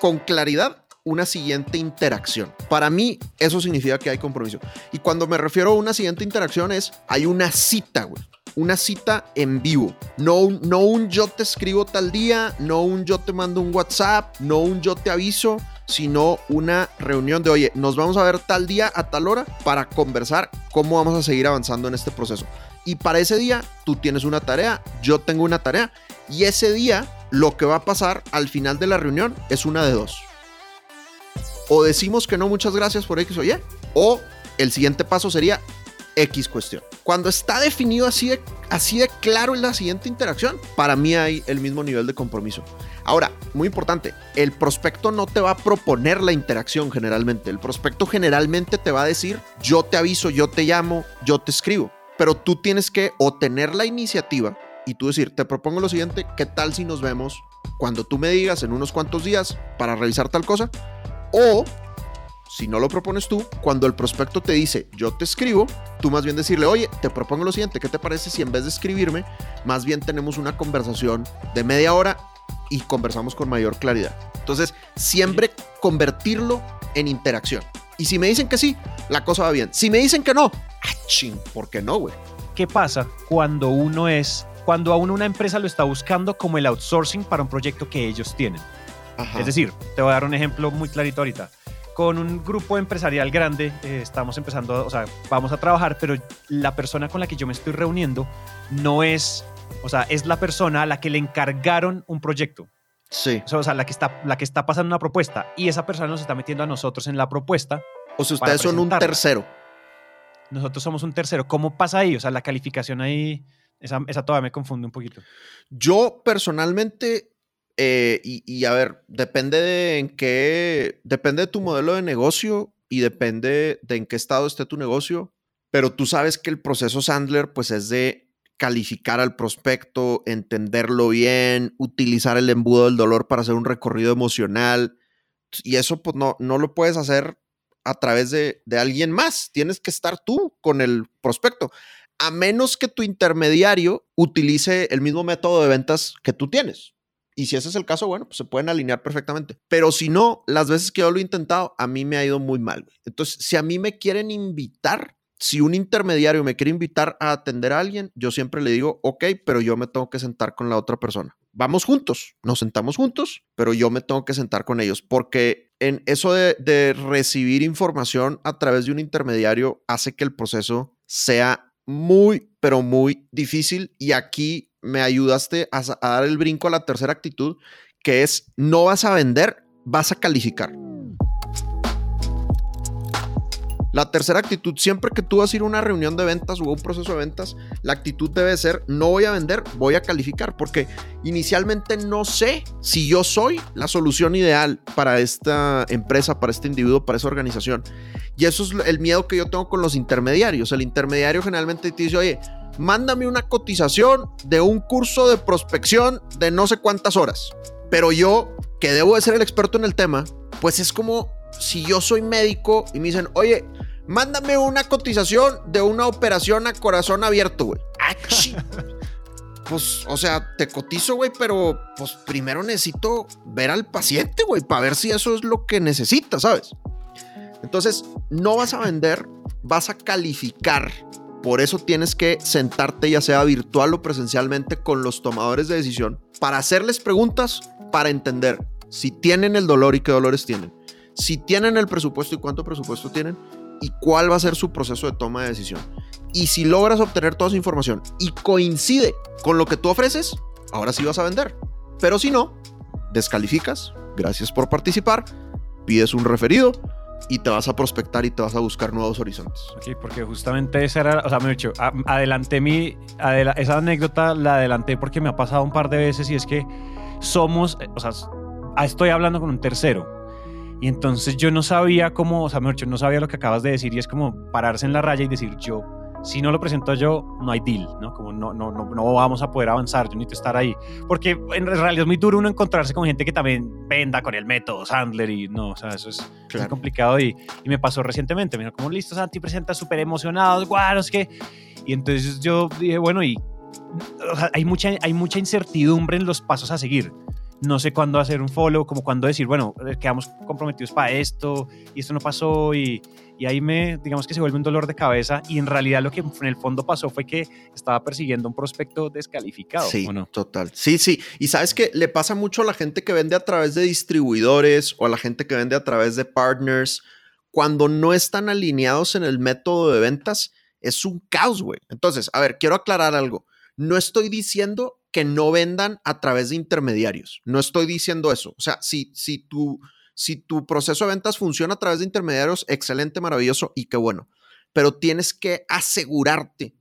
con claridad una siguiente interacción. Para mí eso significa que hay compromiso. Y cuando me refiero a una siguiente interacción es, hay una cita, güey. Una cita en vivo. No no un yo te escribo tal día, no un yo te mando un WhatsApp, no un yo te aviso. sino una reunión de, oye, nos vamos a ver tal día a tal hora para conversar cómo vamos a seguir avanzando en este proceso. Y para ese día tú tienes una tarea, yo tengo una tarea, y ese día lo que va a pasar al final de la reunión es una de dos. O decimos que no, muchas gracias por X o Y, o el siguiente paso sería X cuestión. Cuando está definido así de, así de claro en la siguiente interacción, para mí hay el mismo nivel de compromiso. Ahora, muy importante, el prospecto no te va a proponer la interacción generalmente. El prospecto generalmente te va a decir, yo te aviso, yo te llamo, yo te escribo. Pero tú tienes que o tener la iniciativa y tú decir, te propongo lo siguiente, ¿qué tal si nos vemos cuando tú me digas en unos cuantos días para realizar tal cosa? O si no lo propones tú, cuando el prospecto te dice, yo te escribo, tú más bien decirle, oye, te propongo lo siguiente, ¿qué te parece si en vez de escribirme, más bien tenemos una conversación de media hora y conversamos con mayor claridad? Entonces, siempre convertirlo en interacción. Y si me dicen que sí, la cosa va bien. Si me dicen que no, ah, ching, ¿por qué no, güey? ¿Qué pasa cuando uno es, cuando a uno una empresa lo está buscando como el outsourcing para un proyecto que ellos tienen? Ajá. Es decir, te voy a dar un ejemplo muy clarito ahorita. Con un grupo empresarial grande, eh, estamos empezando, o sea, vamos a trabajar, pero la persona con la que yo me estoy reuniendo no es, o sea, es la persona a la que le encargaron un proyecto. sí. O sea, la que está, la que está pasando una propuesta y esa persona nos está metiendo a nosotros en la propuesta. O sea, ustedes son un tercero. Nosotros somos un tercero. ¿Cómo pasa ahí? O sea, la calificación ahí, esa, esa todavía me confunde un poquito. Yo personalmente, eh, y, y a ver, depende de en qué, depende de tu modelo de negocio y depende de en qué estado esté tu negocio, pero tú sabes que el proceso Sandler pues es de calificar al prospecto, entenderlo bien, utilizar el embudo del dolor para hacer un recorrido emocional y eso pues no, no lo puedes hacer a través de, de alguien más, tienes que estar tú con el prospecto a menos que tu intermediario utilice el mismo método de ventas que tú tienes. Y si ese es el caso, bueno, pues se pueden alinear perfectamente. Pero si no, las veces que yo lo he intentado, a mí me ha ido muy mal. Entonces, si a mí me quieren invitar, si un intermediario me quiere invitar a atender a alguien, yo siempre le digo, ok, pero yo me tengo que sentar con la otra persona. Vamos juntos, nos sentamos juntos, pero yo me tengo que sentar con ellos, porque en eso de, de recibir información a través de un intermediario hace que el proceso sea muy, pero muy difícil. Y aquí me ayudaste a, dar el brinco a la tercera actitud, que es no vas a vender, vas a calificar. La tercera actitud, siempre que tú vas a ir a una reunión de ventas o a un proceso de ventas, la actitud debe ser, no voy a vender, voy a calificar, porque inicialmente no sé si yo soy la solución ideal para esta empresa, para este individuo, para esa organización. Y eso es el miedo que yo tengo con los intermediarios. El intermediario generalmente te dice, oye, mándame una cotización de un curso de prospección de no sé cuántas horas. Pero yo, que debo de ser el experto en el tema, pues es como si yo soy médico y me dicen, oye, mándame una cotización de una operación a corazón abierto, güey. Ah, Pues, o sea, te cotizo, güey, pero pues primero necesito ver al paciente, güey, para ver si eso es lo que necesita, ¿sabes? Entonces, no vas a vender, vas a calificar. Por eso tienes que sentarte, ya sea virtual o presencialmente, con los tomadores de decisión para hacerles preguntas, para entender si tienen el dolor y qué dolores tienen, si tienen el presupuesto y cuánto presupuesto tienen, y cuál va a ser su proceso de toma de decisión. Y si logras obtener toda esa información y coincide con lo que tú ofreces, ahora sí vas a vender. Pero si no, descalificas, gracias por participar, pides un referido y te vas a prospectar y te vas a buscar nuevos horizontes. Ok, porque justamente esa era, o sea, me he dicho, adelanté mi, esa anécdota la adelanté porque me ha pasado un par de veces y es que somos, o sea, estoy hablando con un tercero y entonces yo no sabía cómo, o sea, me he dicho, no sabía lo que acabas de decir y es como pararse en la raya y decir yo, si no lo presento yo, no hay deal, ¿no? Como no, no, no, no vamos a poder avanzar, yo necesito estar ahí. Porque en realidad es muy duro uno encontrarse con gente que también venda con el método Sandler y no, o sea, eso es, es muy complicado y, y me pasó recientemente. Me dijo, como listo, Santi, presenta súper emocionados, guau, sé qué. Y entonces yo dije, bueno, y o sea, hay, mucha, hay mucha incertidumbre en los pasos a seguir. No sé cuándo hacer un follow, como cuándo decir, bueno, eh, quedamos comprometidos para esto y esto no pasó y, y ahí me, digamos que se vuelve un dolor de cabeza y en realidad lo que en el fondo pasó fue que estaba persiguiendo un prospecto descalificado. Sí, ¿o no? total. Sí, sí. Y sabes que le pasa mucho a la gente que vende a través de distribuidores o a la gente que vende a través de partners. Cuando no están alineados en el método de ventas, es un caos, güey. Entonces, a ver, quiero aclarar algo. No estoy diciendo que no vendan a través de intermediarios. No estoy diciendo eso. O sea, si, si, tu, si tu proceso de ventas funciona a través de intermediarios, excelente, maravilloso y qué bueno. Pero tienes que asegurarte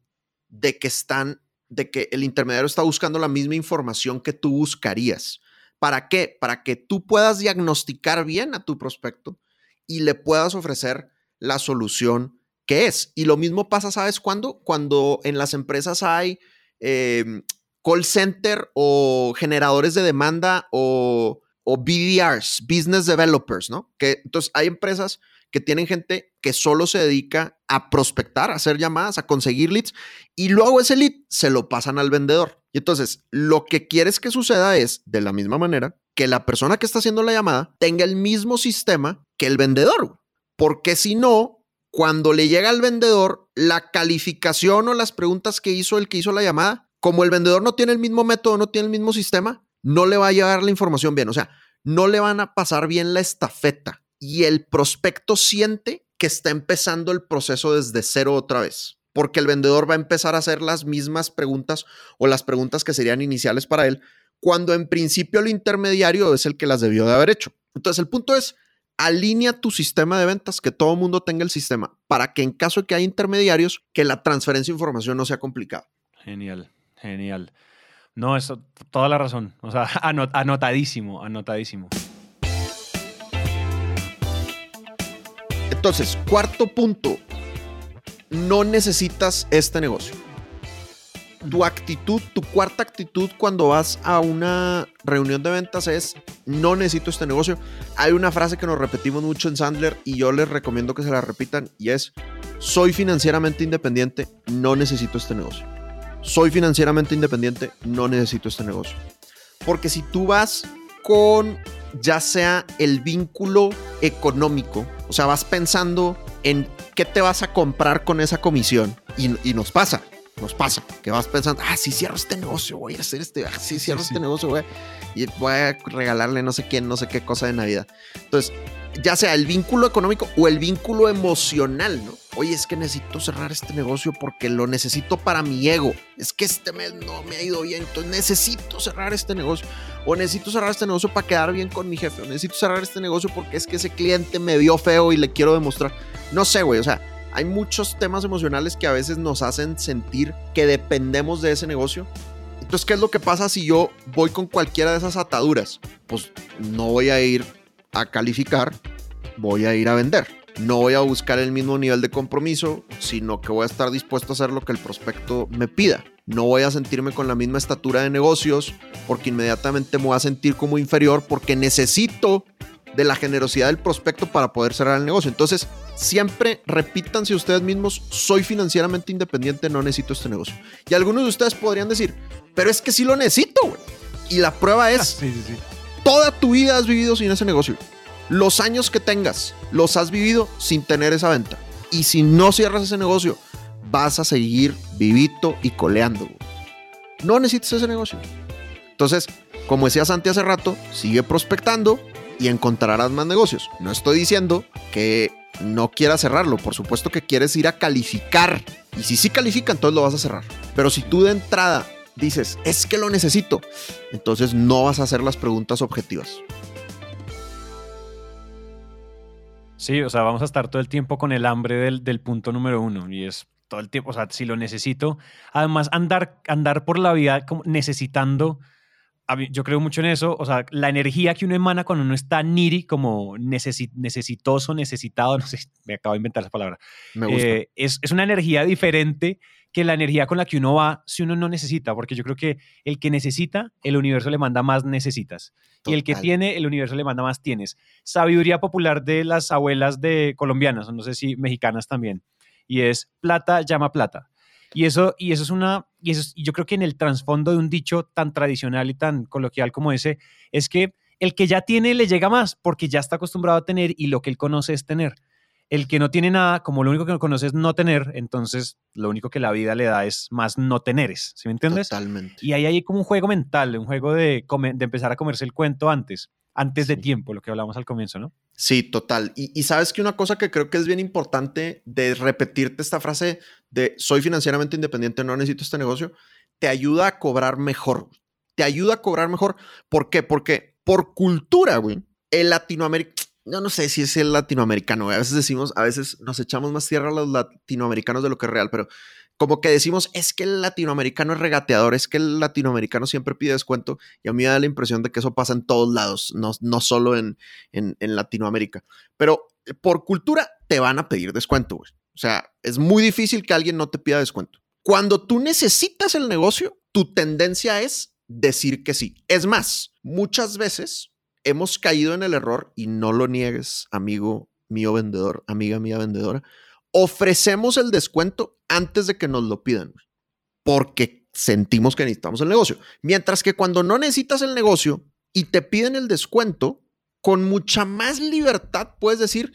de que están, de que el intermediario está buscando la misma información que tú buscarías. ¿Para qué? Para que tú puedas diagnosticar bien a tu prospecto y le puedas ofrecer la solución que es. Y lo mismo pasa, ¿sabes cuándo? Cuando en las empresas hay eh, call center o generadores de demanda o, o BDRs, business developers, ¿no? Entonces hay empresas que tienen gente que solo se dedica a prospectar, a hacer llamadas, a conseguir leads y luego ese lead se lo pasan al vendedor. Y entonces lo que quieres que suceda es, de la misma manera, que la persona que está haciendo la llamada tenga el mismo sistema que el vendedor. Porque si no, cuando le llega al vendedor, la calificación o las preguntas que hizo el que hizo la llamada, como el vendedor no tiene el mismo método, no tiene el mismo sistema, no le va a llegar la información bien. O sea, no le van a pasar bien la estafeta. Y el prospecto siente que está empezando el proceso desde cero otra vez. Porque el vendedor va a empezar a hacer las mismas preguntas o las preguntas que serían iniciales para él, cuando en principio el intermediario es el que las debió de haber hecho. Entonces el punto es, alinea tu sistema de ventas, que todo mundo tenga el sistema, para que en caso de que haya intermediarios, que la transferencia de información no sea complicada. Genial, genial. No, eso, toda la razón. O sea, anot- anotadísimo, anotadísimo. Entonces, cuarto punto, no necesitas este negocio. Tu actitud, tu cuarta actitud cuando vas a una reunión de ventas es, no necesito este negocio. Hay una frase que nos repetimos mucho en Sandler y yo les recomiendo que se la repitan y es, soy financieramente independiente, no necesito este negocio. Soy financieramente independiente, no necesito este negocio. Porque si tú vas con ya sea el vínculo económico, o sea, vas pensando en qué te vas a comprar con esa comisión y, y nos pasa, nos pasa, que vas pensando, ah, si cierro este negocio, voy a hacer este, ah, si cierro sí. este negocio, voy a, y voy a regalarle no sé quién, no sé qué cosa de Navidad. Entonces, ya sea el vínculo económico o el vínculo emocional, ¿no? Oye, es que necesito cerrar este negocio porque lo necesito para mi ego. Es que este mes no me ha ido bien, entonces necesito cerrar este negocio. O necesito cerrar este negocio para quedar bien con mi jefe. O necesito cerrar este negocio porque es que ese cliente me vio feo y le quiero demostrar. No sé, güey, o sea, hay muchos temas emocionales que a veces nos hacen sentir que dependemos de ese negocio. Entonces, ¿qué es lo que pasa si yo voy con cualquiera de esas ataduras? Pues no voy a ir a calificar, voy a ir a vender. No voy a buscar el mismo nivel de compromiso, sino que voy a estar dispuesto a hacer lo que el prospecto me pida. No voy a sentirme con la misma estatura de negocios, porque inmediatamente me voy a sentir como inferior, porque necesito de la generosidad del prospecto para poder cerrar el negocio. Entonces, siempre repítanse ustedes mismos, soy financieramente independiente, no necesito este negocio. Y algunos de ustedes podrían decir, pero es que sí lo necesito. Y la prueba es, Sí, sí, sí. Toda tu vida has vivido sin ese negocio. Los años que tengas, los has vivido sin tener esa venta. Y si no cierras ese negocio, vas a seguir vivito y coleando. No necesitas ese negocio. Entonces, como decía Santi hace rato, sigue prospectando y encontrarás más negocios. No estoy diciendo que no quieras cerrarlo. Por supuesto que quieres ir a calificar. Y si sí califica, entonces lo vas a cerrar. Pero si tú de entrada dices, es que lo necesito, entonces no vas a hacer las preguntas objetivas. Sí, o sea, vamos a estar todo el tiempo con el hambre del, del punto número uno y es todo el tiempo, o sea, si lo necesito, además andar, andar por la vida como necesitando, mí- yo creo mucho en eso, o sea, la energía que uno emana cuando uno está needy, como necesi- necesitoso, necesitado, no sé, me acabo de inventar esa palabra, Me gusta. eh, es, es una energía diferente que la energía con la que uno va si uno no necesita, porque yo creo que el que necesita, el universo le manda más necesitas. Y el que Total. tiene, el universo le manda más tienes. Sabiduría popular de las abuelas de colombianas, no sé si mexicanas también. Y es plata llama plata. Y eso, y eso es una, y eso es- yo creo que en el trasfondo de un dicho tan tradicional y tan coloquial como ese, es que el que ya tiene le llega más porque ya está acostumbrado a tener y lo que él conoce es tener. El que no tiene nada, como lo único que conoce es no tener, entonces lo único que la vida le da es más no teneres, ¿sí me entiendes? Totalmente. Y ahí hay como un juego mental, un juego de, come- de empezar a comerse el cuento antes, antes de Sí. tiempo, lo que hablamos al comienzo, ¿no? Sí, total. Y, y sabes que una cosa que creo que es bien importante de repetirte esta frase de soy financieramente independiente, no necesito este negocio, te ayuda a cobrar mejor. Te ayuda a cobrar mejor. ¿Por qué? Porque por cultura, güey, el latinoamericano, yo no sé si es el latinoamericano, güey. a veces decimos, a veces nos echamos más tierra a los latinoamericanos de lo que es real, pero como que decimos, es que el latinoamericano es regateador, es que el latinoamericano siempre pide descuento y a mí me da la impresión de que eso pasa en todos lados, no, no solo en, en, en Latinoamérica. Pero por cultura te van a pedir descuento, güey. O sea, es muy difícil que alguien no te pida descuento. Cuando tú necesitas el negocio, tu tendencia es decir que sí. Es más, muchas veces hemos caído en el error, y no lo niegues, amigo mío vendedor, amiga mía vendedora, ofrecemos el descuento antes de que nos lo pidan, porque sentimos que necesitamos el negocio. Mientras que cuando no necesitas el negocio y te piden el descuento, con mucha más libertad puedes decir,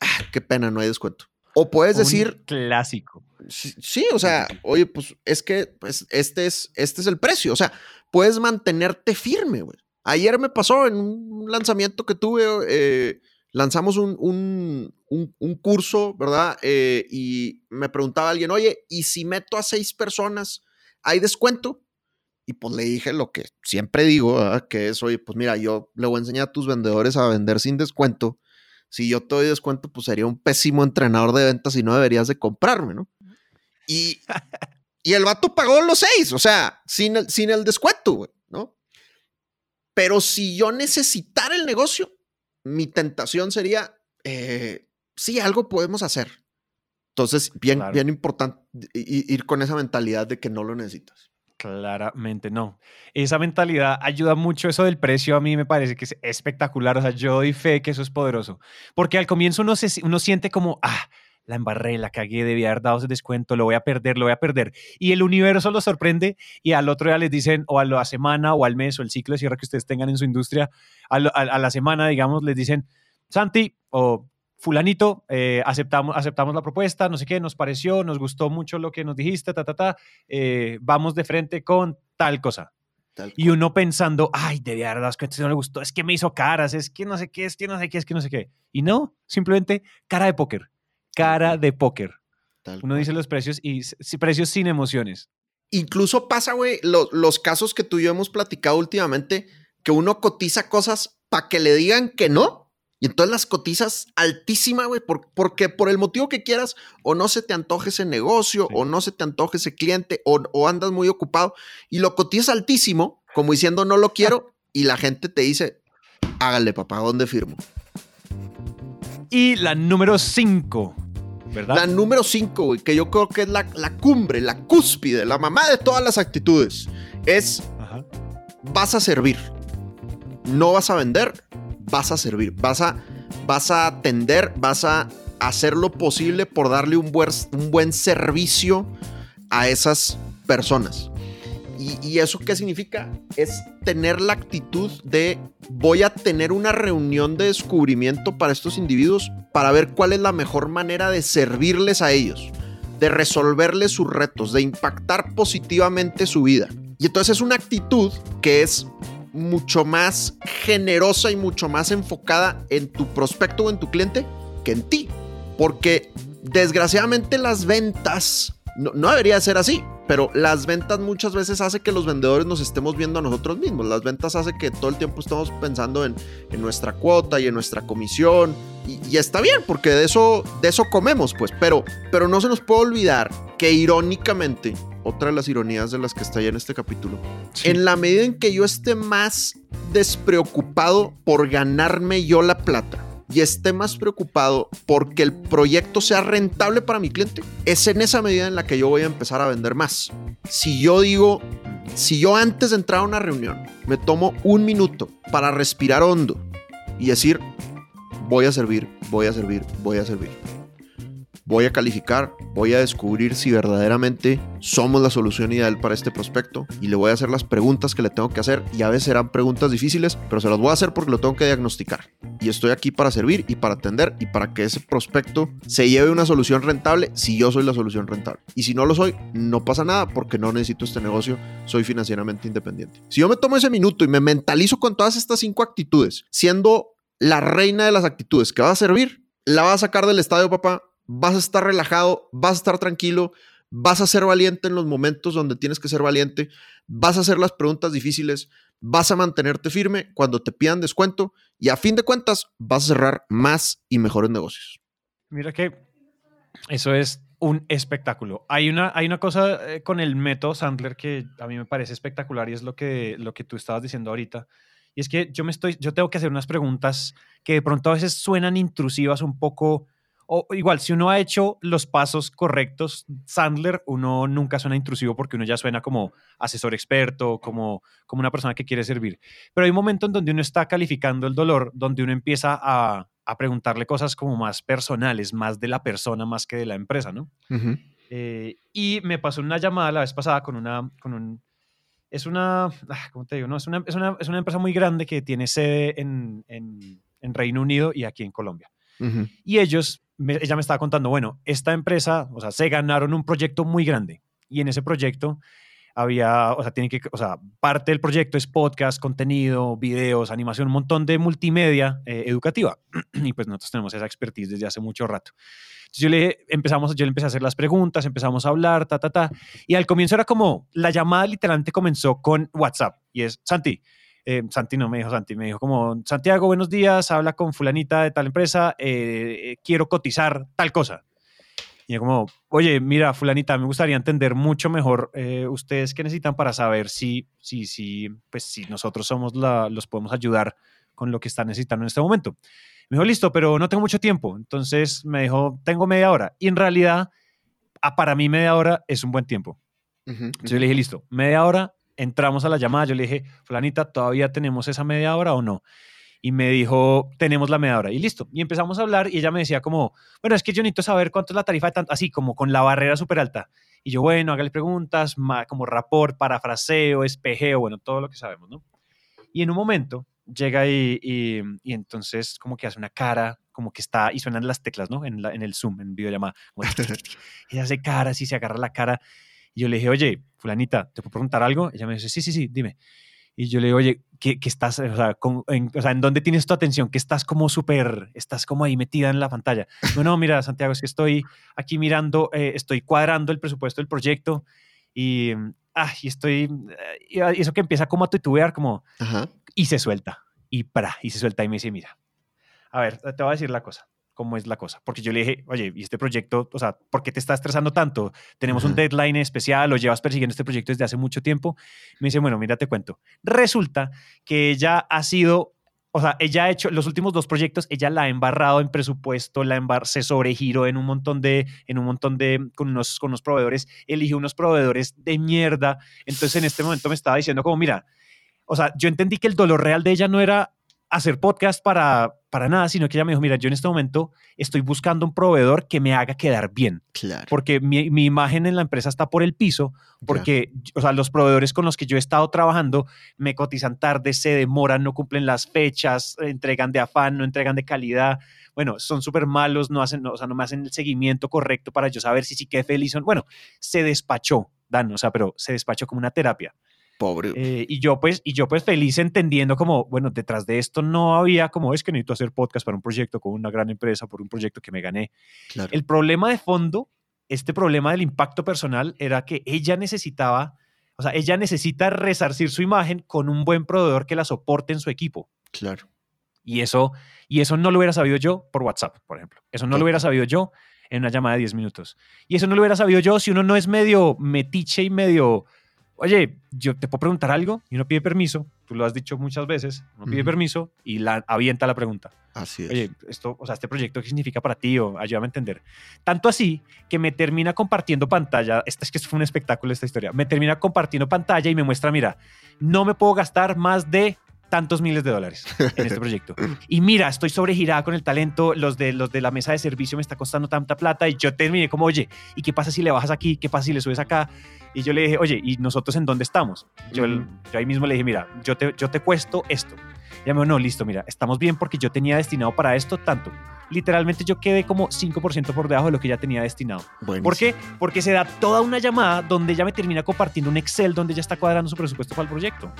ah, qué pena, no hay descuento. O puedes Un decir, clásico. Sí, sí, o sea, oye, pues es que pues, este, es, este es el precio. O sea, puedes mantenerte firme, güey. Ayer me pasó en un lanzamiento que tuve, eh, lanzamos un, un, un- un curso, ¿verdad? Eh, y me preguntaba alguien, oye, ¿y si meto a seis personas, hay descuento? Y pues le dije lo que siempre digo, ¿verdad? que es, oye, pues mira, yo le voy a enseñar a tus vendedores a vender sin descuento. Si yo te doy descuento, pues sería un pésimo entrenador de ventas y no deberías de comprarme, ¿no? Y, y el vato pagó los seis, o sea, sin el, sin el descuento, güey, ¿no? Pero si yo necesitara el negocio, mi tentación sería, eh, sí, algo podemos hacer. Entonces, bien, Claro. bien importante ir con esa mentalidad de que no lo necesitas. Claramente no. Esa mentalidad ayuda mucho. Eso del precio a mí me parece que es espectacular. O sea, yo doy fe que eso es poderoso. Porque al comienzo uno, se, uno siente como, ah, la embarré, la cagué, debía haber dado ese descuento, lo voy a perder, lo voy a perder. Y el universo lo sorprende y al otro día les dicen, o a la semana, o al mes, o el ciclo de cierre que ustedes tengan en su industria, a, a la semana, digamos, les dicen, Santi o fulanito, eh, aceptamos, aceptamos la propuesta, no sé qué, nos pareció, nos gustó mucho lo que nos dijiste, ta, ta, ta, eh, vamos de frente con tal cosa. Tal Y uno pensando, ay, si no le gustó, es que me hizo caras, es que no sé qué, es que no sé qué, es que no sé qué. Y no, simplemente cara de póker, cara de póker. Tal Uno cual. dice los precios y precios sin emociones. Incluso pasa, güey, lo- los casos que tú y yo hemos platicado últimamente, que uno cotiza cosas para que le digan que no. Y entonces las cotizas altísima, güey, por- porque por el motivo que quieras, o no se te antoje ese negocio, Sí. o no se te antoje ese cliente, o, o andas muy ocupado, y lo cotizas altísimo, como diciendo no lo quiero, y la gente te dice, hágale, papá, ¿dónde firmo? Y la número 5, ¿verdad? La número 5, güey, que yo creo que es la, la cumbre, la cúspide, la mamá de todas las actitudes, es Ajá. vas a servir. No vas a vender, vas a servir. Vas a, vas a atender, vas a hacer lo posible por darle un buen, un buen servicio a esas personas. ¿Y, y eso qué significa? Es tener la actitud de voy a tener una reunión de descubrimiento para estos individuos para ver cuál es la mejor manera de servirles a ellos, de resolverles sus retos, de impactar positivamente su vida. Y entonces es una actitud que es mucho más generosa y mucho más enfocada en tu prospecto o en tu cliente que en ti. Porque desgraciadamente las ventas, no, no debería ser así, pero las ventas muchas veces hace que los vendedores nos estemos viendo a nosotros mismos. Las ventas hace que todo el tiempo estamos pensando en, en nuestra cuota y en nuestra comisión. Y, y está bien, porque de eso, de eso comemos, pues. Pero, pero no se nos puede olvidar que irónicamente, otra de las ironías de las que está ya en este capítulo, Sí. en la medida en que yo esté más despreocupado por ganarme yo la plata y esté más preocupado porque el proyecto sea rentable para mi cliente, es en esa medida en la que yo voy a empezar a vender más. Si yo digo, si yo antes de entrar a una reunión me tomo un minuto para respirar hondo y decir, voy a servir, voy a servir, voy a servir. Voy a calificar, voy a descubrir si verdaderamente somos la solución ideal para este prospecto y le voy a hacer las preguntas que le tengo que hacer y a veces serán preguntas difíciles, pero se las voy a hacer porque lo tengo que diagnosticar. Y estoy aquí para servir y para atender y para que ese prospecto se lleve una solución rentable si yo soy la solución rentable. Y si no lo soy, no pasa nada porque no necesito este negocio, soy financieramente independiente. Si yo me tomo ese minuto y me mentalizo con todas estas cinco actitudes, siendo la reina de las actitudes que va a servir, la va a sacar del estadio, papá, vas a estar relajado, vas a estar tranquilo, vas a ser valiente en los momentos donde tienes que ser valiente, vas a hacer las preguntas difíciles, vas a mantenerte firme cuando te pidan descuento y a fin de cuentas vas a cerrar más y mejores negocios. Mira que eso es un espectáculo. Hay una, hay una cosa eh, con el método Sandler que a mí me parece espectacular y es lo que, lo que tú estabas diciendo ahorita. Y es que yo me estoy, yo tengo que hacer unas preguntas que de pronto a veces suenan intrusivas un poco, o igual, si uno ha hecho los pasos correctos, Sandler, uno nunca suena intrusivo porque uno ya suena como asesor experto, como, como una persona que quiere servir. Pero hay un momento en donde uno está calificando el dolor, donde uno empieza a, a preguntarle cosas como más personales, más de la persona, más que de la empresa, ¿no? Eh, y me pasó una llamada la vez pasada con una, con un, es una, ah, ¿cómo te digo? No, es, una, es, una, es una empresa muy grande que tiene sede en, en, en Reino Unido y aquí en Colombia. Ujú. Y ellos, me- ella me estaba contando, bueno, esta empresa, o sea, se ganaron un proyecto muy grande y en ese proyecto había, o sea, tienen que, o sea, parte del proyecto es podcast, contenido, videos, animación, un montón de multimedia eh, educativa. y pues nosotros tenemos esa expertise desde hace mucho rato. Entonces yo le empezamos, yo le empecé a hacer las preguntas, empezamos a hablar, ta, ta, ta. Y al comienzo era como, la llamada literalmente comenzó con WhatsApp y es, Santi, eh, Santi no me dijo Santi, me dijo como, Santiago, buenos días, habla con fulanita de tal empresa, eh, eh, quiero cotizar tal cosa. Y yo como, oye, mira, fulanita, me gustaría entender mucho mejor eh, ustedes qué necesitan para saber si, si, si, pues, si nosotros somos la, los podemos ayudar con lo que están necesitando en este momento. Me dijo, listo, pero no tengo mucho tiempo. Entonces me dijo, tengo media hora. Y en realidad, para mí media hora es un buen tiempo. Ujú, Entonces yo le dije, listo, media hora, entramos a la llamada. Yo le dije, fulanita, ¿todavía tenemos esa media hora o no? Y me dijo, tenemos la media hora. Y listo. Y empezamos a hablar y ella me decía como, bueno, es que yo necesito saber cuánto es la tarifa de tanto, así como con la barrera súper alta. Y yo, bueno, hágale preguntas, como rapport, parafraseo, espejeo, bueno, todo lo que sabemos, ¿no? Y en un momento llega y, y, y entonces como que hace una cara, como que está, y suenan las teclas, ¿no? En, la- en el Zoom, en videollamada. Como ella hace caras y se agarra la cara. Y yo le dije, oye, fulanita, ¿te puedo preguntar algo? Ella me dice, sí, sí, sí, dime. Y yo le digo, oye, ¿qué, qué estás, o sea, con- en, o sea, ¿en dónde tienes tu atención? Que estás como súper, estás como ahí metida en la pantalla. No, no, mira, Santiago, es que estoy aquí mirando, eh, estoy cuadrando el presupuesto del proyecto y, ah, y estoy, eh, y eso que empieza como a titubear, como, Ajá. y se suelta, y para, y se suelta y me dice, mira, a ver, te voy a decir la cosa, cómo es la cosa, porque yo le dije, oye, ¿y este proyecto, o sea, por qué te está estresando tanto? ¿Tenemos un Ajá. deadline especial o llevas persiguiendo este proyecto desde hace mucho tiempo? Me dice, bueno, mira, te cuento. Resulta que ella ha sido... O sea, ella ha hecho los últimos dos proyectos, ella la ha embarrado en presupuesto, la embar se sobregiró en un montón de, en un montón de, con unos, con unos proveedores, eligió unos proveedores de mierda. Entonces en este momento me estaba diciendo como, mira, o sea, yo entendí que el dolor real de ella no era hacer podcast para, para nada, sino que ella me dijo, mira, yo en este momento estoy buscando un proveedor que me haga quedar bien, Claro. porque mi, mi imagen en la empresa está por el piso, porque, o sea, los proveedores con los que yo he estado trabajando me cotizan tarde, se demoran, no cumplen las fechas, entregan de afán, no entregan de calidad. Bueno, son súper malos, no hacen, no, o sea, no me hacen el seguimiento correcto para yo saber si sí quedé feliz. Bueno, se despachó, Dan, o sea, pero se despachó como una terapia. Pobre. Eh, y yo pues, y yo pues feliz entendiendo como, bueno, detrás de esto no había como es que necesito hacer podcast para un proyecto con una gran empresa, por un proyecto que me gané. claro. El problema de fondo, este problema del impacto personal era que ella necesitaba, o sea, ella necesita resarcir su imagen con un buen proveedor que la soporte en su equipo. claro. Y eso, y eso no lo hubiera sabido yo por WhatsApp, por ejemplo. Eso no lo hubiera sabido yo en una llamada de 10 minutos. Y eso no lo hubiera sabido yo si uno no es medio metiche y medio, oye, yo te puedo preguntar algo y uno pide permiso, tú lo has dicho muchas veces, uno pide permiso y la avienta la pregunta. Así es. Oye, esto, o sea, este proyecto, ¿qué significa para ti? O ayúdame a entender. Tanto así que me termina compartiendo pantalla. Esta es que fue un espectáculo esta historia. Me termina compartiendo pantalla y me muestra, mira, no me puedo gastar más de tantos miles de dólares en este proyecto. Y mira, estoy sobregirada con el talento, los de, los de la mesa de servicio me está costando tanta plata y yo terminé como, oye, ¿y qué pasa si le bajas aquí? ¿Qué pasa si le subes acá? Y yo le dije, oye, ¿y nosotros en dónde estamos? Yo, ahí mismo le dije, mira, yo te, yo te cuesto esto. Y ella me dijo, no, listo, mira, estamos bien porque yo tenía destinado para esto tanto. Literalmente yo quedé como 5% por debajo de lo que ya tenía destinado. Buenísimo. ¿Por qué? Porque se da toda una llamada donde ella me termina compartiendo un Excel donde ella está cuadrando su presupuesto para el proyecto.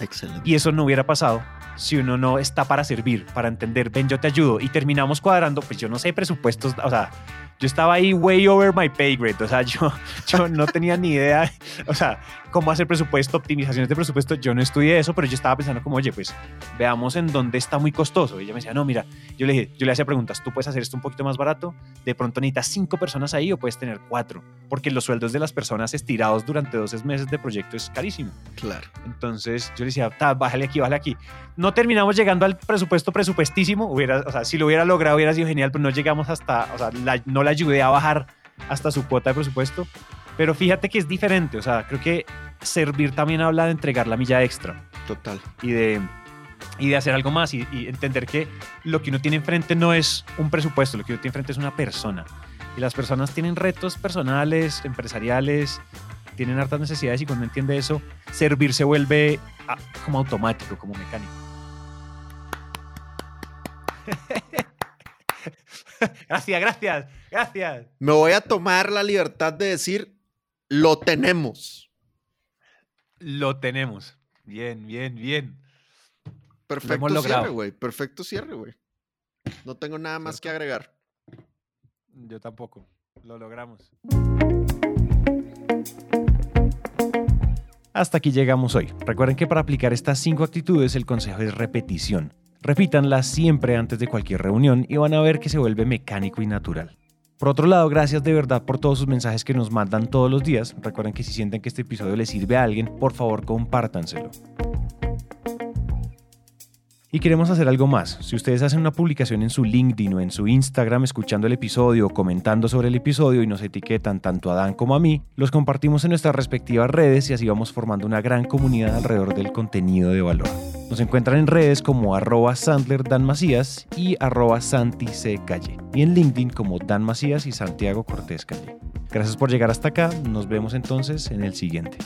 Excelente. Y eso no hubiera pasado si uno no está para servir, para entender, ven, yo te ayudo. Y terminamos cuadrando, pues yo no sé presupuestos, o sea, yo estaba ahí way over my pay grade, o sea, yo, yo no tenía ni idea, o sea, cómo hacer presupuesto, optimizaciones de presupuesto, yo no estudié eso, pero yo estaba pensando como, oye, pues veamos en dónde está muy costoso. Y ella me decía, no, mira, yo le dije, yo le hacía preguntas, tú puedes hacer esto un poquito más barato, de pronto necesitas cinco personas ahí o puedes tener cuatro, porque los sueldos de las personas estirados durante 12 meses de proyecto es carísimo. Claro. Entonces yo le decía, "Ta, bájale aquí, bájale aquí. No terminamos llegando al presupuesto presupuestísimo. Hubiera, o sea, si lo hubiera logrado hubiera sido genial, pero no llegamos hasta, o sea, la- no la ayudé a bajar hasta su cuota de presupuesto. Pero fíjate que es diferente. O sea, creo que servir también habla de entregar la milla extra Total. y de, y de hacer algo más y, y entender que lo que uno tiene enfrente no es un presupuesto, lo que uno tiene enfrente es una persona. Y las personas tienen retos personales, empresariales, tienen hartas necesidades y cuando entiende eso, servir se vuelve ah, como automático, como mecánico. gracias, gracias, gracias. Me voy a tomar la libertad de decir, lo tenemos. Lo tenemos. Bien, bien, bien. Perfecto cierre, güey. Perfecto cierre, güey. No tengo nada más que agregar. Yo tampoco. Lo logramos. Hasta aquí llegamos hoy. Recuerden que para aplicar estas cinco actitudes el consejo es repetición. Repítanlas siempre antes de cualquier reunión y van a ver que se vuelve mecánico y natural. Por otro lado, gracias de verdad por todos sus mensajes que nos mandan todos los días. Recuerden que si sienten que este episodio les sirve a alguien, por favor compártanselo. Y queremos hacer algo más. Si ustedes hacen una publicación en su LinkedIn o en su Instagram escuchando el episodio o comentando sobre el episodio y nos etiquetan tanto a Dan como a mí, los compartimos en nuestras respectivas redes y así vamos formando una gran comunidad alrededor del contenido de valor. Nos encuentran en redes como arroba Sandler Dan Macías y arroba Santi C. Calle. Y en LinkedIn como Dan Macías y Santiago Cortés Calle. Gracias por llegar hasta acá. Nos vemos entonces en el siguiente.